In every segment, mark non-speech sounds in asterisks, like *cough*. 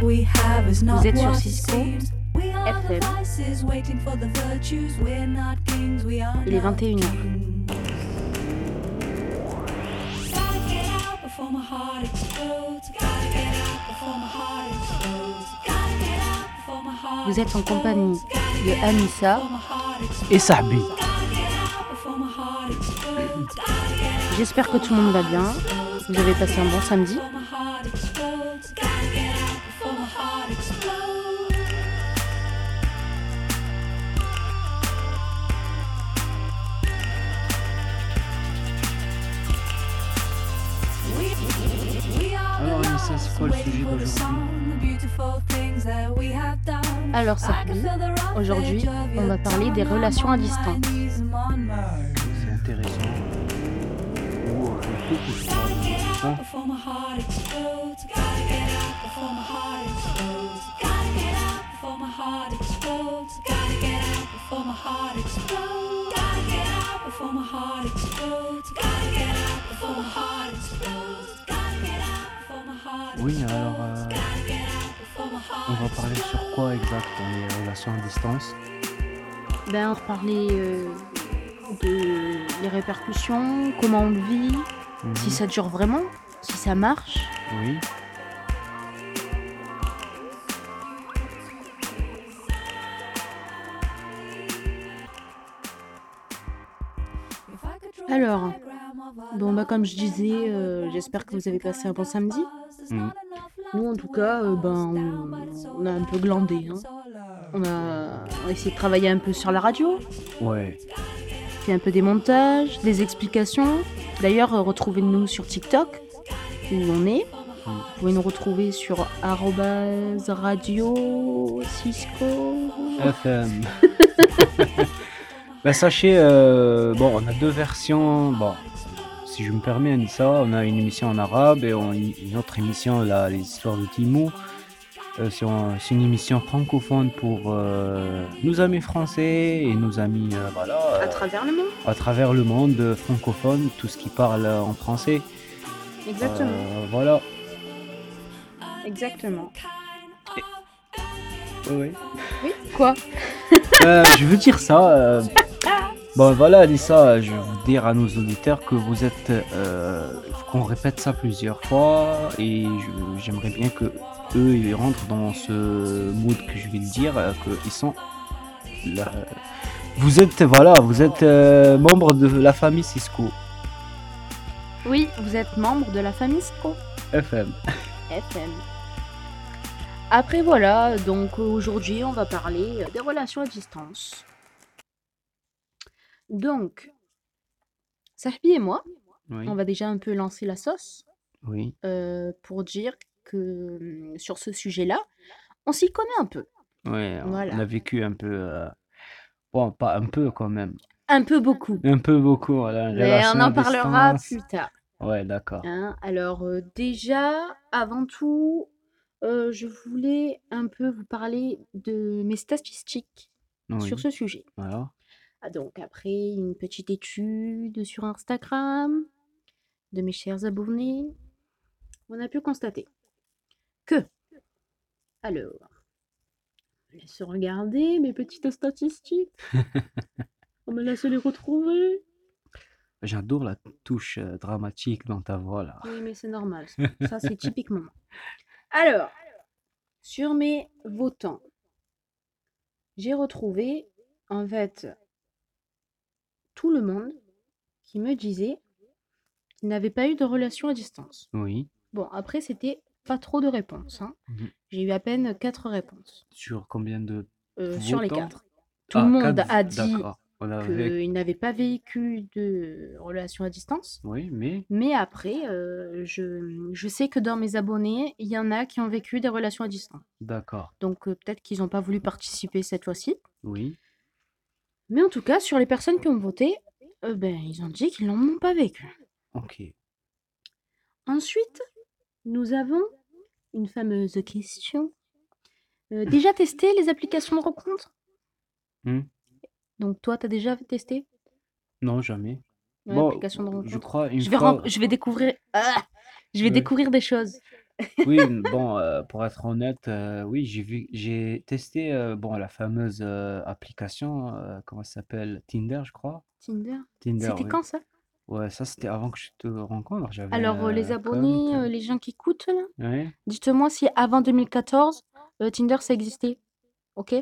Vous êtes sur Cisco seems. We are the FM. vices waiting for the virtues. We're not kings, we are Il est not 21h. kings. Gotta get out before my heart explodes. Gotta get out before my heart explodes. Gotta get out before my heart Vous êtes en compagnie de Anissa. Et Sahbi. J'espère que tout le monde va bien. Vous avez passé un bon samedi. Alors, Sahbi, aujourd'hui, on va parler des relations à distance. C'est intéressant. Oui, alors, euh, on va parler sur quoi exact dans les relations à distance Ben, on va parler euh, de les répercussions, comment on le vit, Mhm. si ça dure vraiment, si ça marche. Oui. Alors, bon, bah, comme je disais, euh, j'espère que vous avez passé un bon samedi. Mhm. Nous, en tout cas, euh, ben, on, on a un peu glandé. hein. On, a, on a essayé de travailler un peu sur la radio, Ouais. fait un peu des montages, des explications. D'ailleurs, euh, retrouvez-nous sur TikTok, où on est. Mm. Vous pouvez nous retrouver sur radio Cisco. FM. *laughs* bah, sachez, euh, bon, on a deux versions. Bon, si je me permets, Anissa, on a une émission en arabe et on- une autre émission, là, les histoires de Timou. Euh, c'est un- c'est une émission francophone pour euh, nos amis français et nos amis euh, voilà, À travers le monde. à travers le monde francophone, tout ce qui parle en français. Exactement. Voilà. Exactement. Oui, Oui, quoi? Je veux dire ça. *laughs* Bon voilà, Alissa, je veux dire à nos auditeurs que vous êtes, euh, qu'on répète ça plusieurs fois et j'aimerais bien que eux ils rentrent dans ce mood que je vais le dire, euh, qu'ils sont. Vous êtes voilà, vous êtes euh, membre de la famille Cisco Oui, vous êtes membre de la famille Cisco. FM. *laughs* FM. Après voilà, donc aujourd'hui on va parler des relations à distance. Donc, Sahbi et moi, Oui. on va déjà un peu lancer la sauce Oui. euh, pour dire que hum, sur ce sujet-là, on s'y connaît un peu. Ouais, on Voilà. a vécu un peu. euh, Bon, pas un peu quand même. Un peu beaucoup. Un peu beaucoup. Voilà, Mais relation on à en parlera distance. plus tard. Ouais, d'accord. hein. Alors euh, déjà, avant tout, euh, je voulais un peu vous parler de mes statistiques Oui. sur ce sujet. Voilà. Ah, donc après une petite étude sur Instagram de mes chers abonnés, on a pu constater que, alors, je laisse regarder mes petites statistiques. on me laisse les retrouver. J'adore la touche euh, dramatique dans ta voix là. Oui, mais c'est normal. Ça, *laughs* c'est typiquement. Alors, sur mes votants, j'ai retrouvé en fait tout le monde qui me disait qu'il n'avait pas eu de relation à distance. Oui. Bon, après, c'était pas trop de réponses. hein. Mhm. J'ai eu à peine quatre réponses Sur combien de euh, sur les quatre. Tout Ah, le monde quatre- a dit D'accord. On avait. qu'il n'avait pas vécu de relation à distance. Oui, mais. Mais après, euh, je, je sais que dans mes abonnés, il y en a qui ont vécu des relations à distance. D'accord. Donc euh, peut-être qu'ils n'ont pas voulu participer cette fois-ci. Oui. Mais en tout cas, sur les personnes qui ont voté, euh, ben, ils ont dit qu'ils n'en ont pas vécu. Ok. Ensuite, nous avons une fameuse question. Euh, déjà testé les applications de rencontre Hmm. Donc toi, tu as déjà testé? Non, jamais. Ouais, Bon, de je crois une je vais, fois. ren- je vais découvrir... Ah je vais Ouais. découvrir des choses. Oui, bon, heu, pour être honnête, heu, oui, j'ai vu j'ai testé, heu, bon, la fameuse, heu, application, heu, comment ça s'appelle? Tinder, je crois? Tinder? Tinder, C'était oui. quand ça? Ouais, ça, c'était avant que je te rencontre. J'avais Alors, heu, les compte, abonnés, heu, heu les gens qui écoutent là, ouais. dites-moi si avant 2014, heu, Tinder ça existait, OK?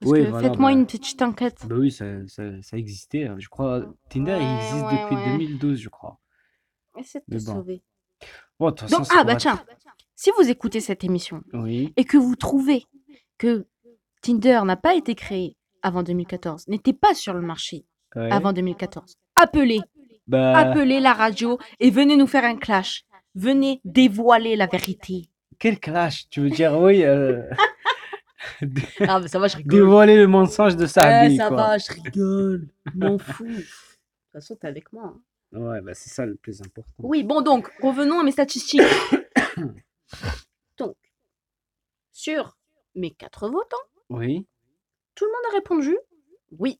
Parce Oui, que voilà, faites-moi bah une petite enquête. bah, oui, ça ça ça existait, hein. Je crois, Tinder, il Ouais, existe ouais, depuis ouais. 2012, je crois. Essaie de te Mais bon. sauver. Bon, de toute façon, Donc c'est ah bah être tiens, si vous écoutez cette émission oui, et que vous trouvez que Tinder n'a pas été créé avant 2014, n'était pas sur le marché avant ouais. 2014, appelez, Bah, appelez la radio et venez nous faire un clash. Venez dévoiler la vérité. quel clash! Tu veux dire, oui, dé *laughs* Ah mais ça va, je rigole. dévoiler le mensonge de Ouais, Saabi, ça quoi. va, je rigole. M'en fous. De toute façon, t'es avec moi. hein. Ouais, bah, c'est ça le plus important. Oui, bon donc, revenons à mes statistiques. *coughs* donc, sur mes quatre votants, Oui, tout le monde a répondu oui.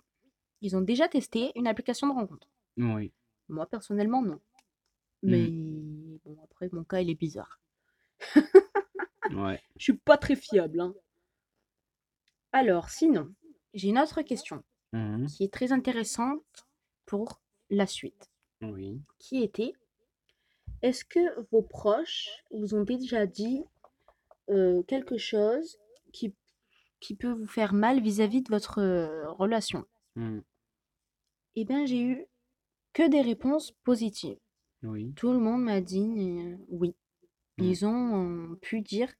Ils ont déjà testé une application de rencontre. oui. Moi, personnellement, non. Mais bon, après, mon cas, il est bizarre. *laughs* Ouais. Je suis pas très fiable. Hein. Alors, sinon, j'ai une autre question Mmh qui est très intéressante pour la suite. Oui. Qui était est-ce que vos proches vous ont déjà dit euh, quelque chose qui, qui peut vous faire mal vis-à-vis de votre euh, relation? Mmh. Eh bien, j'ai eu que des réponses positives. Oui. Tout le monde m'a dit euh, oui. Mm. Ils ont euh, pu dire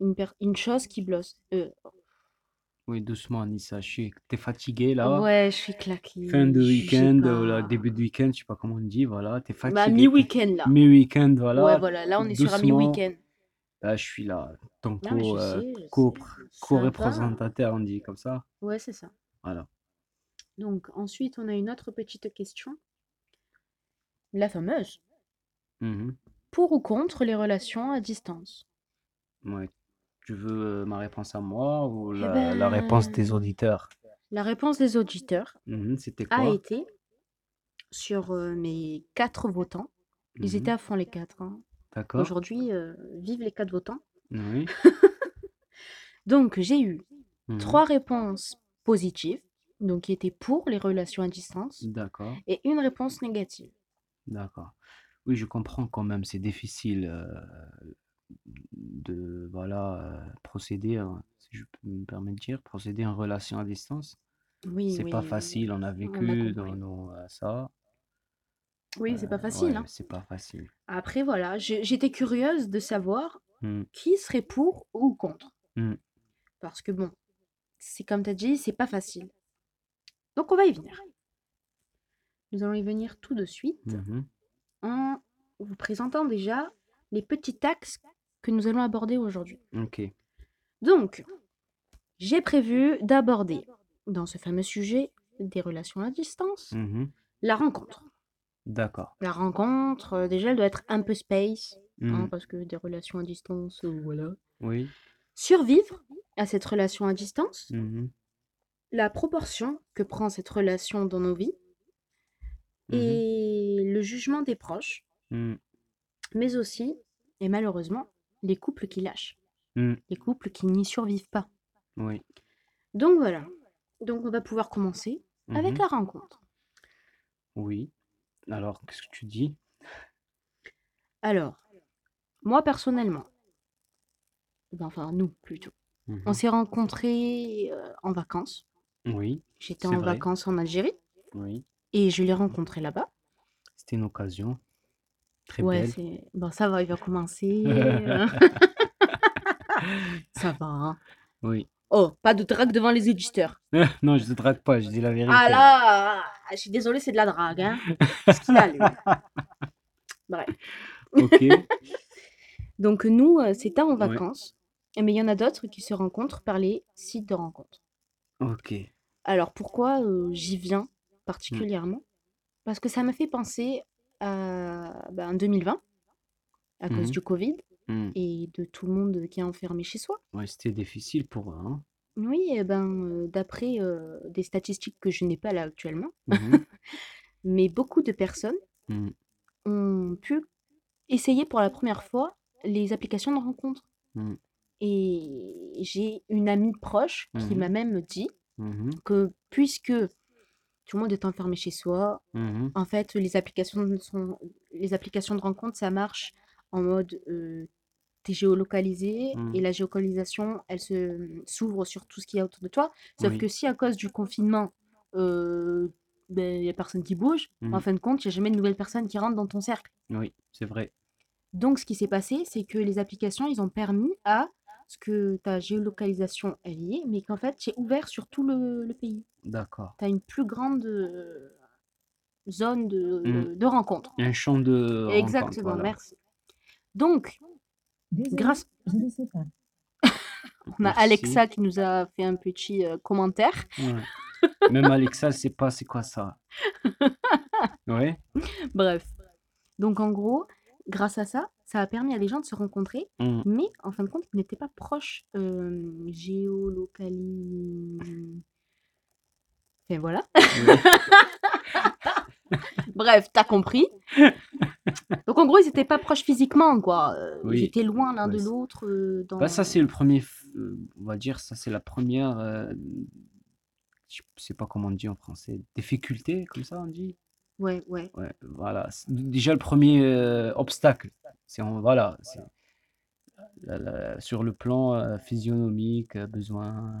une, per- une chose qui blosse. Euh, Oui, doucement, Anissa. Je suis... T'es fatigué, là. ouais, je suis claquée. Fin de week-end, là, début de week-end, je sais pas comment on dit, voilà. T'es fatigué. Bah, t'es- mi-week-end là. Mi-week-end, voilà. Ouais, voilà, là on est sur un Doucement. mi-week-end. Là, je suis là. Ton Non, mais je co, euh, sais, je co- sais. Ça va. co-représentateur, on dit comme ça. Ouais, c'est ça. Voilà. Donc, ensuite, on a une autre petite question. La fameuse. Mhm. Pour ou contre les relations à distance? Ouais. Tu veux euh, ma réponse à moi ou Eh la, la réponse des ben, auditeurs? La réponse des auditeurs Mhm, C'était a quoi? été sur euh, mes quatre votants. Ils Mhm. étaient à fond les quatre. hein. D'accord. Aujourd'hui, euh, vive les quatre votants. Oui. *laughs* Donc, j'ai eu Mhm. trois réponses positives, donc qui étaient pour les relations à distance, D'accord. et une réponse négative. D'accord. Oui, je comprends quand même, c'est difficile euh, de voilà euh, procéder, hein, si je peux me permettre de dire, procéder en relation à distance. Oui, C'est pas oui, facile, on a on a vécu dans compris. nos, euh, ça. Oui, c'est pas Euh, facile. ouais, hein. c'est pas facile. Après, voilà, j'étais curieuse de savoir Mm, qui serait pour ou contre. mm. Parce que bon, c'est comme tu as dit, c'est pas facile. Donc on va y venir. Nous allons y venir tout de suite Mhm. en vous présentant déjà les petits axes que nous allons aborder aujourd'hui. Ok. Donc, j'ai prévu d'aborder dans ce fameux sujet des relations à distance Mhm. la rencontre. D'accord. La rencontre, euh, déjà, elle doit être un peu space, hein, Mm, parce que des relations à distance, euh, voilà. Oui. Survivre à cette relation à distance, Mhm. la proportion que prend cette relation dans nos vies Mhm. et le jugement des proches, Mm, mais aussi, et malheureusement, les couples qui lâchent, mm. les couples qui n'y survivent pas. Oui. Donc voilà. Donc on va pouvoir commencer avec Mhm. la rencontre. Oui. Alors, qu'est-ce que tu dis? Alors, moi personnellement, enfin nous plutôt, on Mhm. s'est rencontrés euh, en vacances. Oui, J'étais en vrai. vacances en Algérie Oui. et je l'ai rencontré là-bas. C'était une occasion très Ouais, belle. c'est bon, ça va, il va commencer. euh. *laughs* *laughs* ça va. hein. Oui. Oh, pas de drague devant les auditeurs. *laughs* Non, je te drague pas, je dis la vérité. Ah là, je suis désolée, c'est de la drague. Hein. Qu'est-ce qu'il a lui Bref. Ok. Donc nous, euh, c'était en Ouais. vacances, mais il y en a d'autres qui se rencontrent par les sites de rencontres. Ok. Alors pourquoi euh, j'y viens Mm. particulièrement? Parce que ça m'a fait penser ben, 2020, à cause Mhm. du Covid Mm. et de tout le monde qui est enfermé chez soi. Ouais, c'était difficile pour eux. Hein. Oui, eh ben, euh, d'après euh, des statistiques que je n'ai pas là actuellement, Mhm. *laughs* mais beaucoup de personnes ont pu essayer pour la première fois les applications de rencontres. Mm. Et j'ai une amie proche qui Mhm. m'a même dit Mhm, que puisque tout le monde est enfermé chez soi, mhm, en fait, les applications de, sont, les applications de rencontre, ça marche en mode euh, t'es géolocalisé et la géolocalisation, elle se s'ouvre sur tout ce qu'il y a autour de toi. Sauf Oui. que si à cause du confinement, il n'y a personne qui bouge, en Mhm. fin de compte, il n'y a jamais de nouvelles personnes qui rentrent dans ton cercle. Oui, c'est vrai. Donc, ce qui s'est passé, c'est que les applications, ils ont permis à ce que ta géolocalisation, elle y est, mais qu'en fait, c'est ouvert sur tout le, le pays. D'accord. Tu as une plus grande euh, zone de, Mm. de rencontre. Un champ de rencontre, Exactement, voilà. merci. Donc, Désolé, grâce, je ne sais pas. on a Merci. Alexa qui nous a fait un petit euh, commentaire. Ouais. Même Alexa, elle sait pas c'est quoi ça. *laughs* Ouais. Bref. Donc, en gros, grâce à ça, ça a permis à des gens de se rencontrer, Mm. mais en fin de compte, ils n'étaient pas proches euh, géolocali... Et voilà. Ouais. *laughs* *laughs* Bref, t'as compris. Donc en gros, ils étaient pas proches physiquement, quoi. Euh, Oui. Ils étaient loin l'un Ouais, de c'est- l'autre. euh, dans... Bah, ça, c'est le premier. f- euh, On va dire, ça, c'est la première. euh, Je sais pas comment on dit en français. Difficulté, comme ça, on dit? Ouais, ouais. Ouais, voilà. C'est Déjà, le premier euh, obstacle. C'est voilà. c'est la- la- sur le plan euh, physionomique, euh, besoin.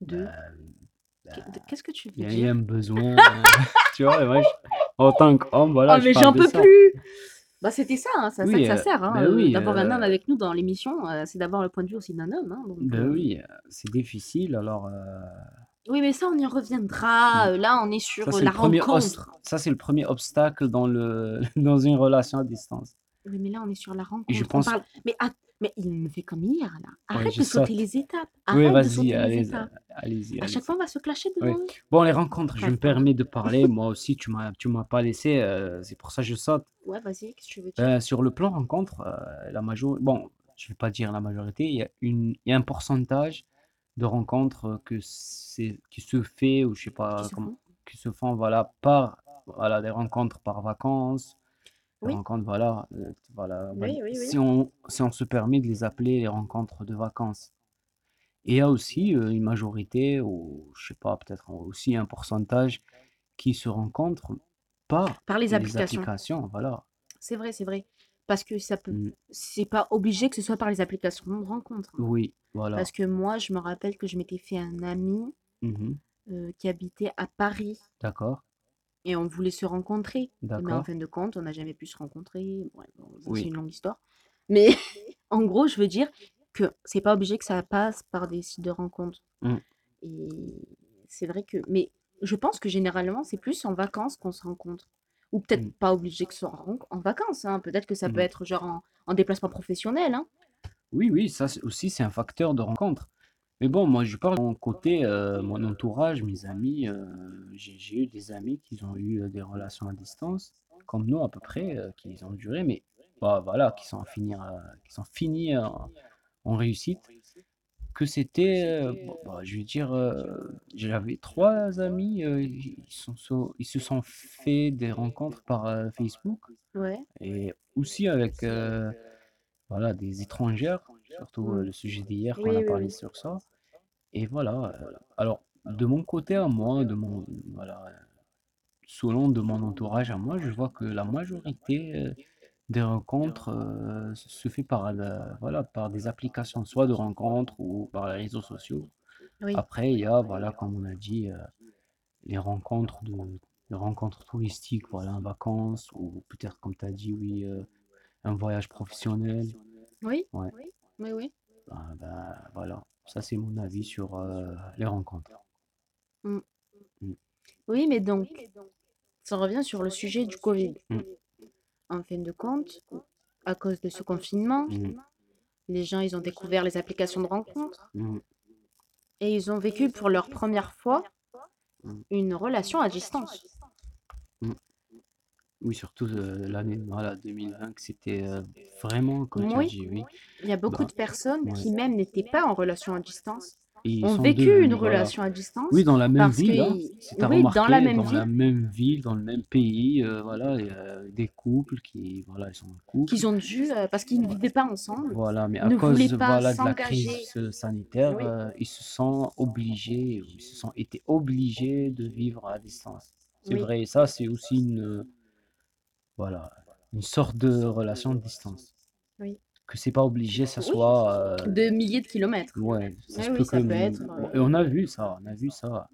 De... euh, Qu'est- de- Qu'est-ce que tu Il y veux a- il y a dire? un besoin. *laughs* euh, tu vois, et moi, je- en tant qu'homme, voilà. Ah, je mais parle j'en de peux ça. plus Bah c'était ça, hein, c'est à ça Oui, que ça euh, sert. hein, ben euh, oui, d'avoir un euh, homme avec nous dans l'émission, euh, c'est d'avoir le point de vue aussi d'un homme. hein, donc, Ben euh, oui, euh, c'est difficile. Alors, euh, Oui, mais ça, on y reviendra. Mm. euh, Là, on est sur ça, euh, c'est la premier rencontre. ça, c'est le premier obstacle dans, le... *laughs* dans une relation à distance. Oui, mais là, on est sur la rencontre. je on pense- parle- Mais, att- mais il me fait comme hier, là. Arrête je de sauter saute. les étapes. Oui, Arrête de sauter vas-y, les allez, étapes. allez-y. À allez-y. chaque fois, on va se clasher Oui. dedans. Bon, les rencontres, je me permets de *laughs* parler. Moi aussi, tu m'as, tu m'as pas laissé. euh, c'est pour ça que je saute. Ouais, vas-y, qu'est-ce que tu veux dire? Ben, sur le plan rencontre, euh, la majorité, bon, je vais pas dire la majorité, il y a une, il y a un pourcentage de rencontres que c'est, qui se fait, ou je sais pas Qui se comment, font qui se font, voilà, par, voilà, des rencontres par vacances, des Oui. rencontres, voilà, euh, voilà, Oui, oui, si on, si on se permet de les appeler les rencontres de vacances. Et il y a aussi euh, une majorité, ou je sais pas, peut-être aussi un pourcentage qui se rencontrent par Par les les applications. applications, voilà. C'est vrai, c'est vrai. Parce que ça peut. Mm. C'est pas obligé que ce soit par les applications de rencontre. hein. Oui, voilà. Parce que moi, je me rappelle que je m'étais fait un ami Mhm. euh, qui habitait à Paris D'accord, et on voulait se rencontrer. Mais en d'accord. fin de compte, on n'a jamais pu se rencontrer. Ouais, bon, ça, Oui. c'est une longue histoire. Mais *laughs* en gros, je veux dire que c'est pas obligé que ça passe par des sites de rencontres. Mm. Et c'est vrai que. Mais je pense que généralement, c'est plus en vacances qu'on se rencontre. Ou peut-être Mm. pas obligé que ce soit en, vacances. hein. Peut-être que ça peut Mm. être genre en, en déplacement professionnel. Hein. Oui, oui, ça aussi c'est un facteur de rencontre. Mais bon, moi je parle de mon côté, euh, mon entourage, mes amis. euh, j'ai eu des amis qui ont eu euh, des relations à distance, comme nous à peu près, euh, qui ont duré, mais bah, voilà, qui sont finis, qui sont finis en réussite. Que c'était, euh, bon, bah, je veux dire, euh, j'avais trois amis, euh, ils, sont, so- ils se sont fait des rencontres par euh, Facebook. Ouais. Et aussi avec euh, voilà, des étrangères, surtout euh, Mm. le sujet d'hier, Oui, qu'on a oui, parlé oui. sur ça. Et voilà. euh, alors, de mon côté à moi, de mon, voilà, selon de mon entourage à moi, je vois que la majorité des rencontres euh, se fait par, euh, voilà, par des applications, soit de rencontres ou par les réseaux sociaux. Oui. Après, il y a, voilà, comme on a dit, euh, les rencontres de, les rencontres touristiques, voilà, en vacances, ou peut-être, comme tu as dit, oui, euh, un voyage professionnel. Oui. Ouais. Oui, oui. Ben, ben, voilà, ça c'est mon avis sur euh, les rencontres. Oui, mais donc, ça revient sur le sujet du Covid. Mm. En fin de compte, à cause de ce confinement, Mm. les gens, ils ont découvert les applications de rencontres Mm. et ils ont vécu pour leur première fois Mm. une relation à distance. Oui, surtout euh, l'année voilà, 2020, que c'était euh, vraiment, comme tu as Oui. dit, oui. Il y a beaucoup Bah, de personnes ouais. qui même n'étaient pas en relation à distance ils ont vécu devenus, une voilà. relation à distance. Oui, dans la même ville, hein. Si oui, dans remarqué, la même dans la ville. même ville, dans le même pays, euh, voilà, il y a des couples qui, voilà, ils sont en couple. qu'ils ont dû, euh, parce qu'ils ne vivaient pas ensemble. Voilà, mais à cause voilà, de la crise euh, sanitaire, Oui. euh, ils se sont obligés, ils se sont été obligés de vivre à distance. C'est Oui. vrai, et ça, c'est aussi une, euh, voilà, une sorte de relation de distance. Oui. Que c'est pas obligé, ça Oui. soit. euh, De milliers de kilomètres. Ouais, ça se oui, peut ça que. peut être, euh, Et on a vu ça, on a vu ça.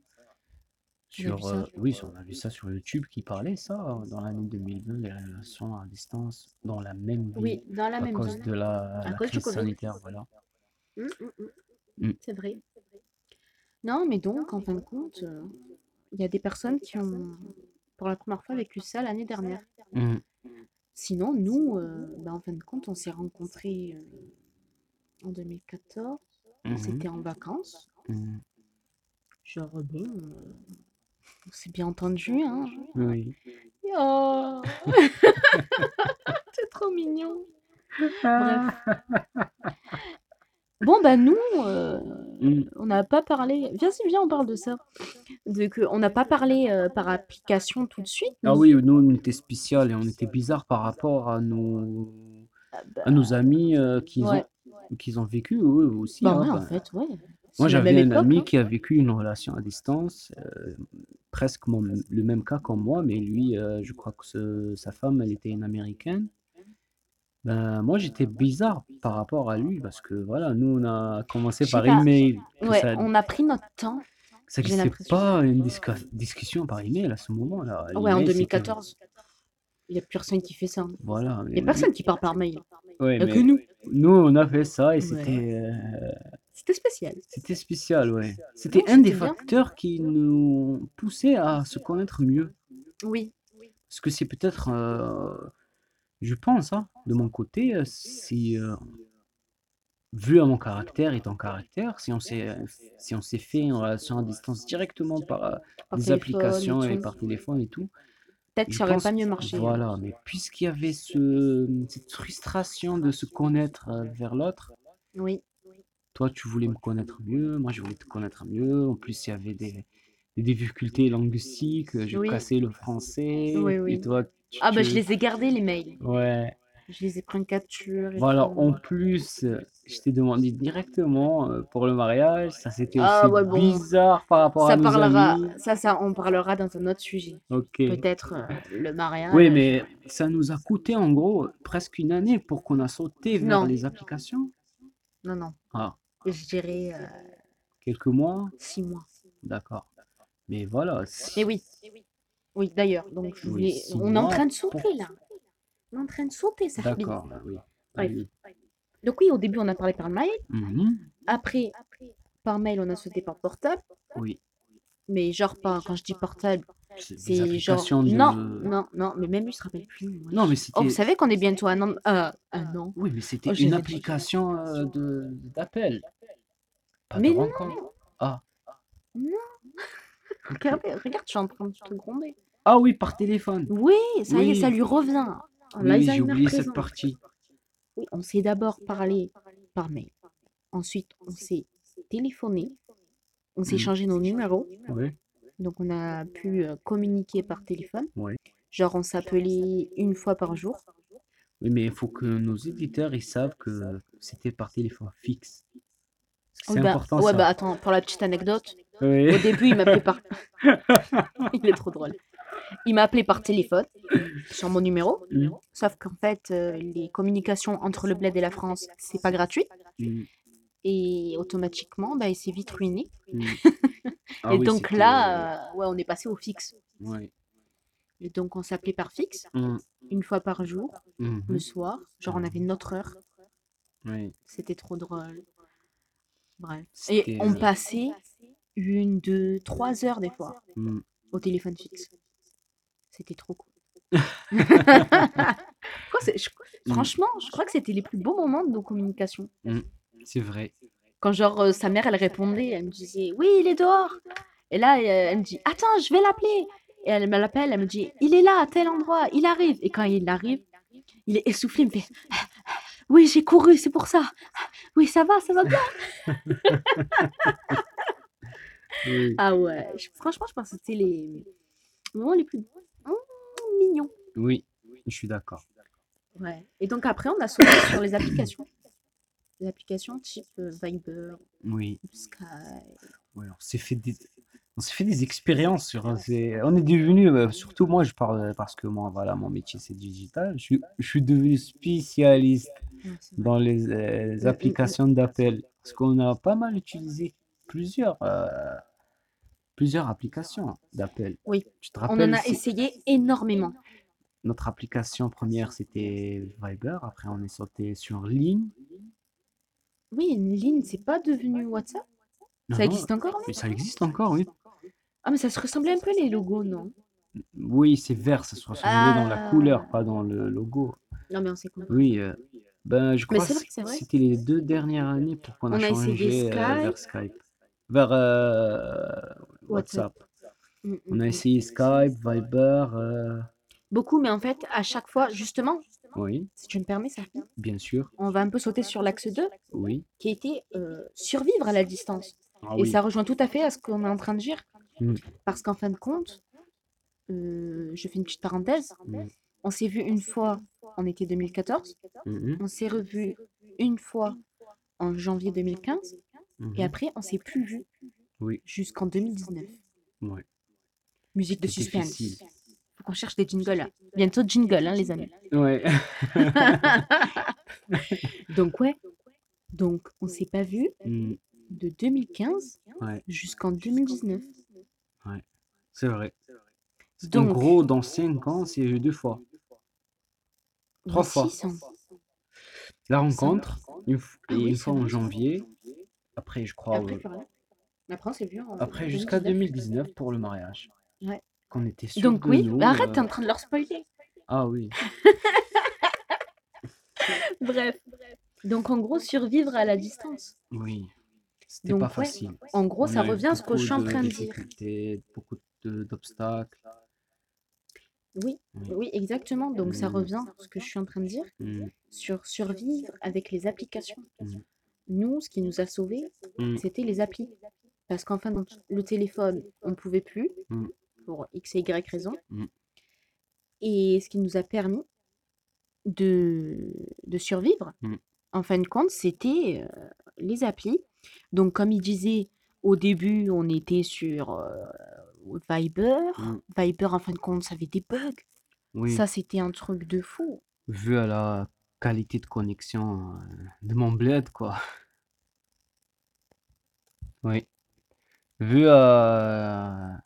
Sur, vu ça. euh, oui, on a vu ça sur YouTube qui parlait ça euh, dans l'année 2020, les relations à distance dans la même ville Oui, dans la à même cause de la, À la cause du crise sanitaire, voilà. Mm, mm. Mm. C'est vrai. Non, mais donc, en fin de compte, euh, il y a des personnes qui ont, pour la première fois, vécu ça l'année dernière. Sinon, nous, euh, ben, en fin de compte, on s'est rencontrés euh, en 2014. Mhm. C'était en vacances. Mm. Genre, bon, euh, on s'est bien entendu, hein. Oui. Oh *laughs* C'est trop mignon. Bref. *laughs* Bon, bah nous, euh, Mm. on n'a pas parlé. Viens, si, viens, on parle de ça. De que, on n'a pas parlé euh, par application tout de suite. Ah oui, nous on était spécial et on était bizarre par rapport à nos, Ah bah, à nos amis euh, qui ouais. ont, qui ont vécu eux aussi. Bah hein, ouais, en ben, fait, ouais. Moi, j'avais un époque, ami hein. qui a vécu une relation à distance, euh, presque mon- le même cas comme moi, mais lui, euh, je crois que ce- sa femme, elle était une américaine. Ben, moi, j'étais bizarre par rapport à lui parce que voilà, nous, on a commencé Je sais par pas. email. que Ouais, ça, on a pris notre temps. ça j'ai n'existait l'impression. pas une disca- discussion par email à ce moment-là. Ouais, en L'email, c'était- 2014. Il n'y a plus personne qui fait ça. Voilà. Il n'y a personne qui parle par mail. Ouais, Il n'y a mais que nous. nous, on a fait ça et Ouais. c'était euh, C'était spécial. c'était spécial, ouais. C'était Non, un des c'était bien. facteurs qui nous poussait à se connaître mieux. Oui. Parce que c'est peut-être, euh, je pense, hein, de mon côté, euh, si, euh, vu à mon caractère et ton caractère, si on s'est, si on s'est fait une relation à distance directement par euh, Par des téléphone applications et tout. par téléphone et tout, Peut-être que je ça aurait pense, pas mieux marché. hein. voilà, mais puisqu'il y avait ce, cette frustration de se connaître euh, vers l'autre, Oui. toi tu voulais me connaître mieux, moi je voulais te connaître mieux, en plus il y avait des, des difficultés linguistiques, je Oui. cassais le français, Oui, et oui. toi Ah bah je les ai gardés les mails. Ouais. Je les ai pris en capture et Voilà, tout. en plus, euh, je t'ai demandé directement euh, pour le mariage, ça c'était Ah aussi ouais, bon. bizarre par rapport Ça à nos parlera, amis. ça, ça, on parlera dans un autre sujet. Ok. Peut-être euh, le mariage. Oui, mais ça nous a coûté en gros presque une année pour qu'on a sauté vers Non. les applications. Non, non. Ah, Je dirais euh, quelques mois, six mois. d'accord. Mais voilà. si- Mais oui. Oui, d'ailleurs. Donc, je voulais... on est en train de sauter là. On est en train de sauter, ça fait D'accord, bah oui. Bref. Oui. Donc, oui, au début, on a parlé par mail. Mhm, Après, par mail, on a sauté par portable. Oui. Mais genre, pas, quand je dis portable, C'est genre. de- Non, non, non. Mais même lui, se rappelle plus. moi. Non, mais Oh, c'était. vous savez qu'on est bientôt à un an. euh, un an. Oui, mais c'était Oh, une application euh, de d'appel. Pas Mais de non. rencontre. Ah. Non. Regardez, regarde, je suis en train de te gronder. Ah oui, par téléphone. Oui, ça y est, Oui. ça lui revient. Oui, j'ai oublié présent. cette partie. Oui, on s'est d'abord parlé par mail. Ensuite, on s'est téléphoné. On s'est Mhm. échangé nos numéros. Donc, on a pu euh, communiquer par téléphone. Genre, on s'appelait une fois par jour. Oui, mais il faut que nos éditeurs ils savent que c'était par téléphone fixe. C'est bah, important ouais, ça. bah attends, pour la petite anecdote, Oui. au début, il m'appelait par. *laughs* il est trop drôle. Il m'a appelé par téléphone sur mon numéro. Mm, Sauf qu'en fait, euh, les communications entre le bled et la France, c'est pas gratuit. mm, Et automatiquement, bah, il s'est vite ruiné. mm. *laughs* Ah et oui, donc là, euh, ouais, on est passé au fixe. ouais. Et donc, on s'appelait par fixe, une fois par jour, mhm, le soir. Genre, on avait notre heure. oui. C'était trop drôle. Bref. Et on euh, passait une, deux, trois heures des fois mm. au téléphone fixe. C'était trop cool. *laughs* Quoi, c'est- je- Mm. franchement, je crois que c'était les plus beaux moments de nos communications. C'est vrai. Quand genre euh, sa mère, elle répondait, elle me disait oui, il est dehors. Et là, elle me dit attends, je vais l'appeler. Et elle me l'appelle, elle me dit il est là à tel endroit, il arrive. Et quand il arrive, il est essoufflé, il me fait Oui, j'ai couru, c'est pour ça. Oui, ça va, ça va bien. *laughs* Oui. Ah ouais, je- franchement, je pense que c'était les moments les plus mm, mignons. Oui, je suis d'accord. Ouais. Et donc après, on a sauté *coughs* sur les applications. Les applications type euh, Viber, Oui, Skype. oui, on s'est fait des, on s'est fait des expériences sur, c'est- on est devenu, euh, surtout moi, je parle parce que moi, voilà, mon métier c'est digital. Je suis, je suis devenu spécialiste Ouais, c'est vrai. dans les, euh, mm, mm. applications d'appel parce qu'on a pas mal utilisé plusieurs, euh, plusieurs applications d'appel. Oui, Tu te on en a essayé énormément. notre application première c'était Viber, après on est sauté sur Ligne. Oui, une ligne, c'est pas devenu WhatsApp? Non, Ça existe encore, non? Ça existe encore, oui. Ah, mais ça se ressemblait un peu les logos, non? Oui, c'est vert, ça se ressemblait dans la couleur, Ah. pas dans le logo. Non, mais on s'est compris. Oui, euh, ben je crois que c'était les deux dernières années pour qu'on a a essayé changé euh, vers Skype, vers euh, WhatsApp. WhatsApp. Mm, On mm, a mm. essayé Skype, Viber, euh, Beaucoup, mais en fait, à chaque fois, justement, oui, si tu me permets ça, bien sûr, on va un peu sauter sur l'axe 2, oui. qui était euh, survivre à la distance. Ah Et oui, ça rejoint tout à fait à ce qu'on est en train de dire. Mm. Parce qu'en fin de compte, euh, je fais une petite parenthèse, Mm. on s'est vu une fois en été 2014, Mhm, on s'est revu une fois en janvier 2015, mhm. et après, on s'est plus vu Oui, jusqu'en 2019. ouais. Musique de C'était suspense. difficile. Faut qu'on cherche des jingles là. Bientôt jingle, hein, les amis. Ouais. *laughs* Donc ouais, donc on s'est pas vu Mm, de 2015 ouais, jusqu'en 2019. c'est vrai. En Donc, gros, dans 5 ans, c'est eu deux fois. trois fois. La rencontre, une, f- Ah et oui, une c'est fois en vrai. janvier. Après, je crois, après, euh, plus rien. Après, jusqu'à 2019 pour le mariage. Ouais. Qu'on était sûr Donc de oui, nous. mais arrête, euh, t'es en train de leur spoiler. Ah oui. *laughs* Bref. Donc en gros, survivre à la distance. Oui, c'était pas ouais. facile. En gros, On ça revient à ce que je suis en train de dire. Beaucoup d'obstacles. Oui, Oui. oui, exactement. Donc ça revient à ce que je suis en train de dire sur survivre avec les applications. Mm. Nous, ce qui nous a sauvés, mm, c'était les applis. Parce qu'en fin de compte, le téléphone, on ne pouvait plus, Mm. pour X et Y raison. Mm. Et ce qui nous a permis de, de survivre, Mm. en fin de compte, c'était euh, les applis. Donc, comme il disait, au début, on était sur euh, Viber. Viber, en fin de compte, ça avait des bugs. Oui, Ça, c'était un truc de fou. vu à la qualité de connexion de mon bled, quoi. *laughs* Oui. Vu à...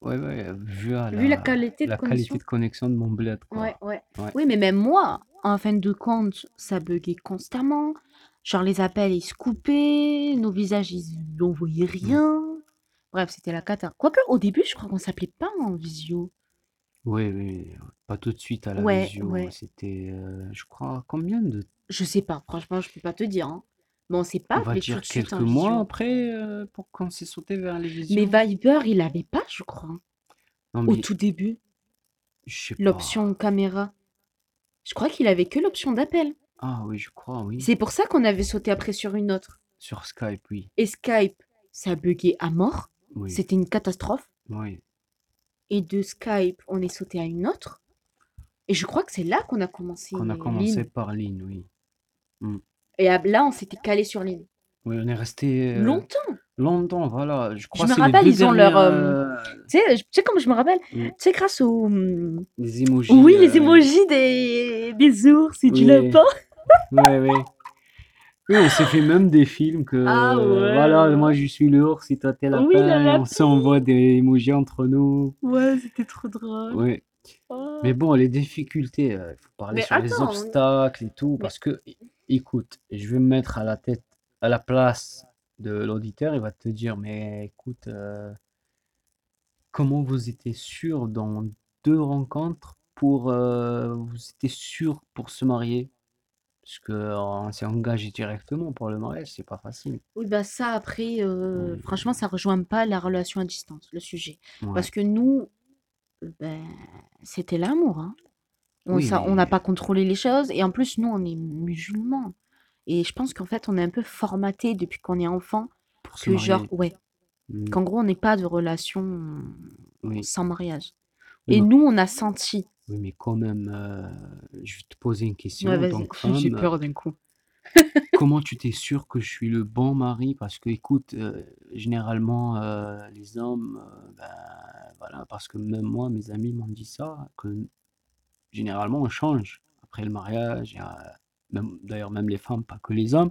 Ouais, ouais, vu à Vu la qualité de la connexion. qualité de connexion de mon bled, quoi. Ouais, ouais. Ouais. Oui, mais même moi, en fin de compte, ça buguait constamment. Genre, les appels, ils se coupaient, nos visages, ils n'envoyaient rien. Bref, c'était la cata. Quoique, au début, je crois qu'on s'appelait pas en visio. Oui, oui, pas tout de suite à la Ouais, visio. ouais. C'était, euh, je crois, combien de... Je sais pas, franchement, je peux pas te dire. Hein. Bon, on s'est pas va appelé tout dire de suite quelques en mois visio. après euh, pour qu'on s'est sauté vers les visios. Mais Viber, il avait pas, je crois, Non, au mais tout début, je sais pas. l'option caméra. Je crois qu'il avait que l'option d'appel. Ah oui, je crois, oui. C'est pour ça qu'on avait sauté après sur une autre. Sur Skype, oui. Et Skype, ça buguait à mort. Oui, C'était une catastrophe. oui. Et de Skype, on est sauté à une autre. Et je crois que c'est là qu'on a commencé. Qu'on a commencé par ligne, oui. Et à- là, on s'était calé sur ligne. Oui, on est resté euh, Longtemps. longtemps, voilà. Je crois me c'est les rappelle, ils ont leur, dernières, euh, euh, Tu sais, je- tu sais comment je me rappelle? Mm. Tu sais, grâce aux. hum, les emojis. Oui, les emojis des, des ours et du oui. lapin. Ouais, ouais. Oui, on s'est fait même des films que Ah euh, ouais. voilà, moi je suis l'ours et toi t'es la Oui, la on s'envoie des emojis entre nous. Ouais, c'était trop drôle. Ouais. Oh. Mais bon, les difficultés, il faut parler Mais sur les attends, obstacles et tout, parce que, écoute, je vais me mettre à la tête, à la place de l'auditeur, il va te dire, mais écoute, euh, comment vous étiez sûr dans deux rencontres pour, euh, vous étiez sûr pour se marier? Parce que euh, on s'est engagé directement pour le mariage, c'est pas facile. Oui, bah ça, après, euh, Ouais. franchement, ça rejoint pas la relation à distance, le sujet. Ouais. Parce que nous, ben, c'était l'amour. Hein. On Oui, on n'a mais- pas contrôlé les choses. Et en plus, nous, on est musulmans. Et je pense qu'en fait, on est un peu formaté depuis qu'on est enfant. Pour se Que genre, marier. ouais, Mm, qu'en gros, on n'est pas de relation Oui. sans mariage. Oui, Et nous, on a senti. Oui, mais quand même, euh, je vais te poser une question vas-y, que *laughs* j'ai femme. peur d'un coup. Comment tu t'es sûr que je suis le bon mari? Parce que, écoute, euh, généralement, euh, les hommes, ben, voilà, parce que même moi, mes amis m'ont dit ça, que généralement, on change après le mariage. il y a- même, d'ailleurs, même les femmes, pas que les hommes.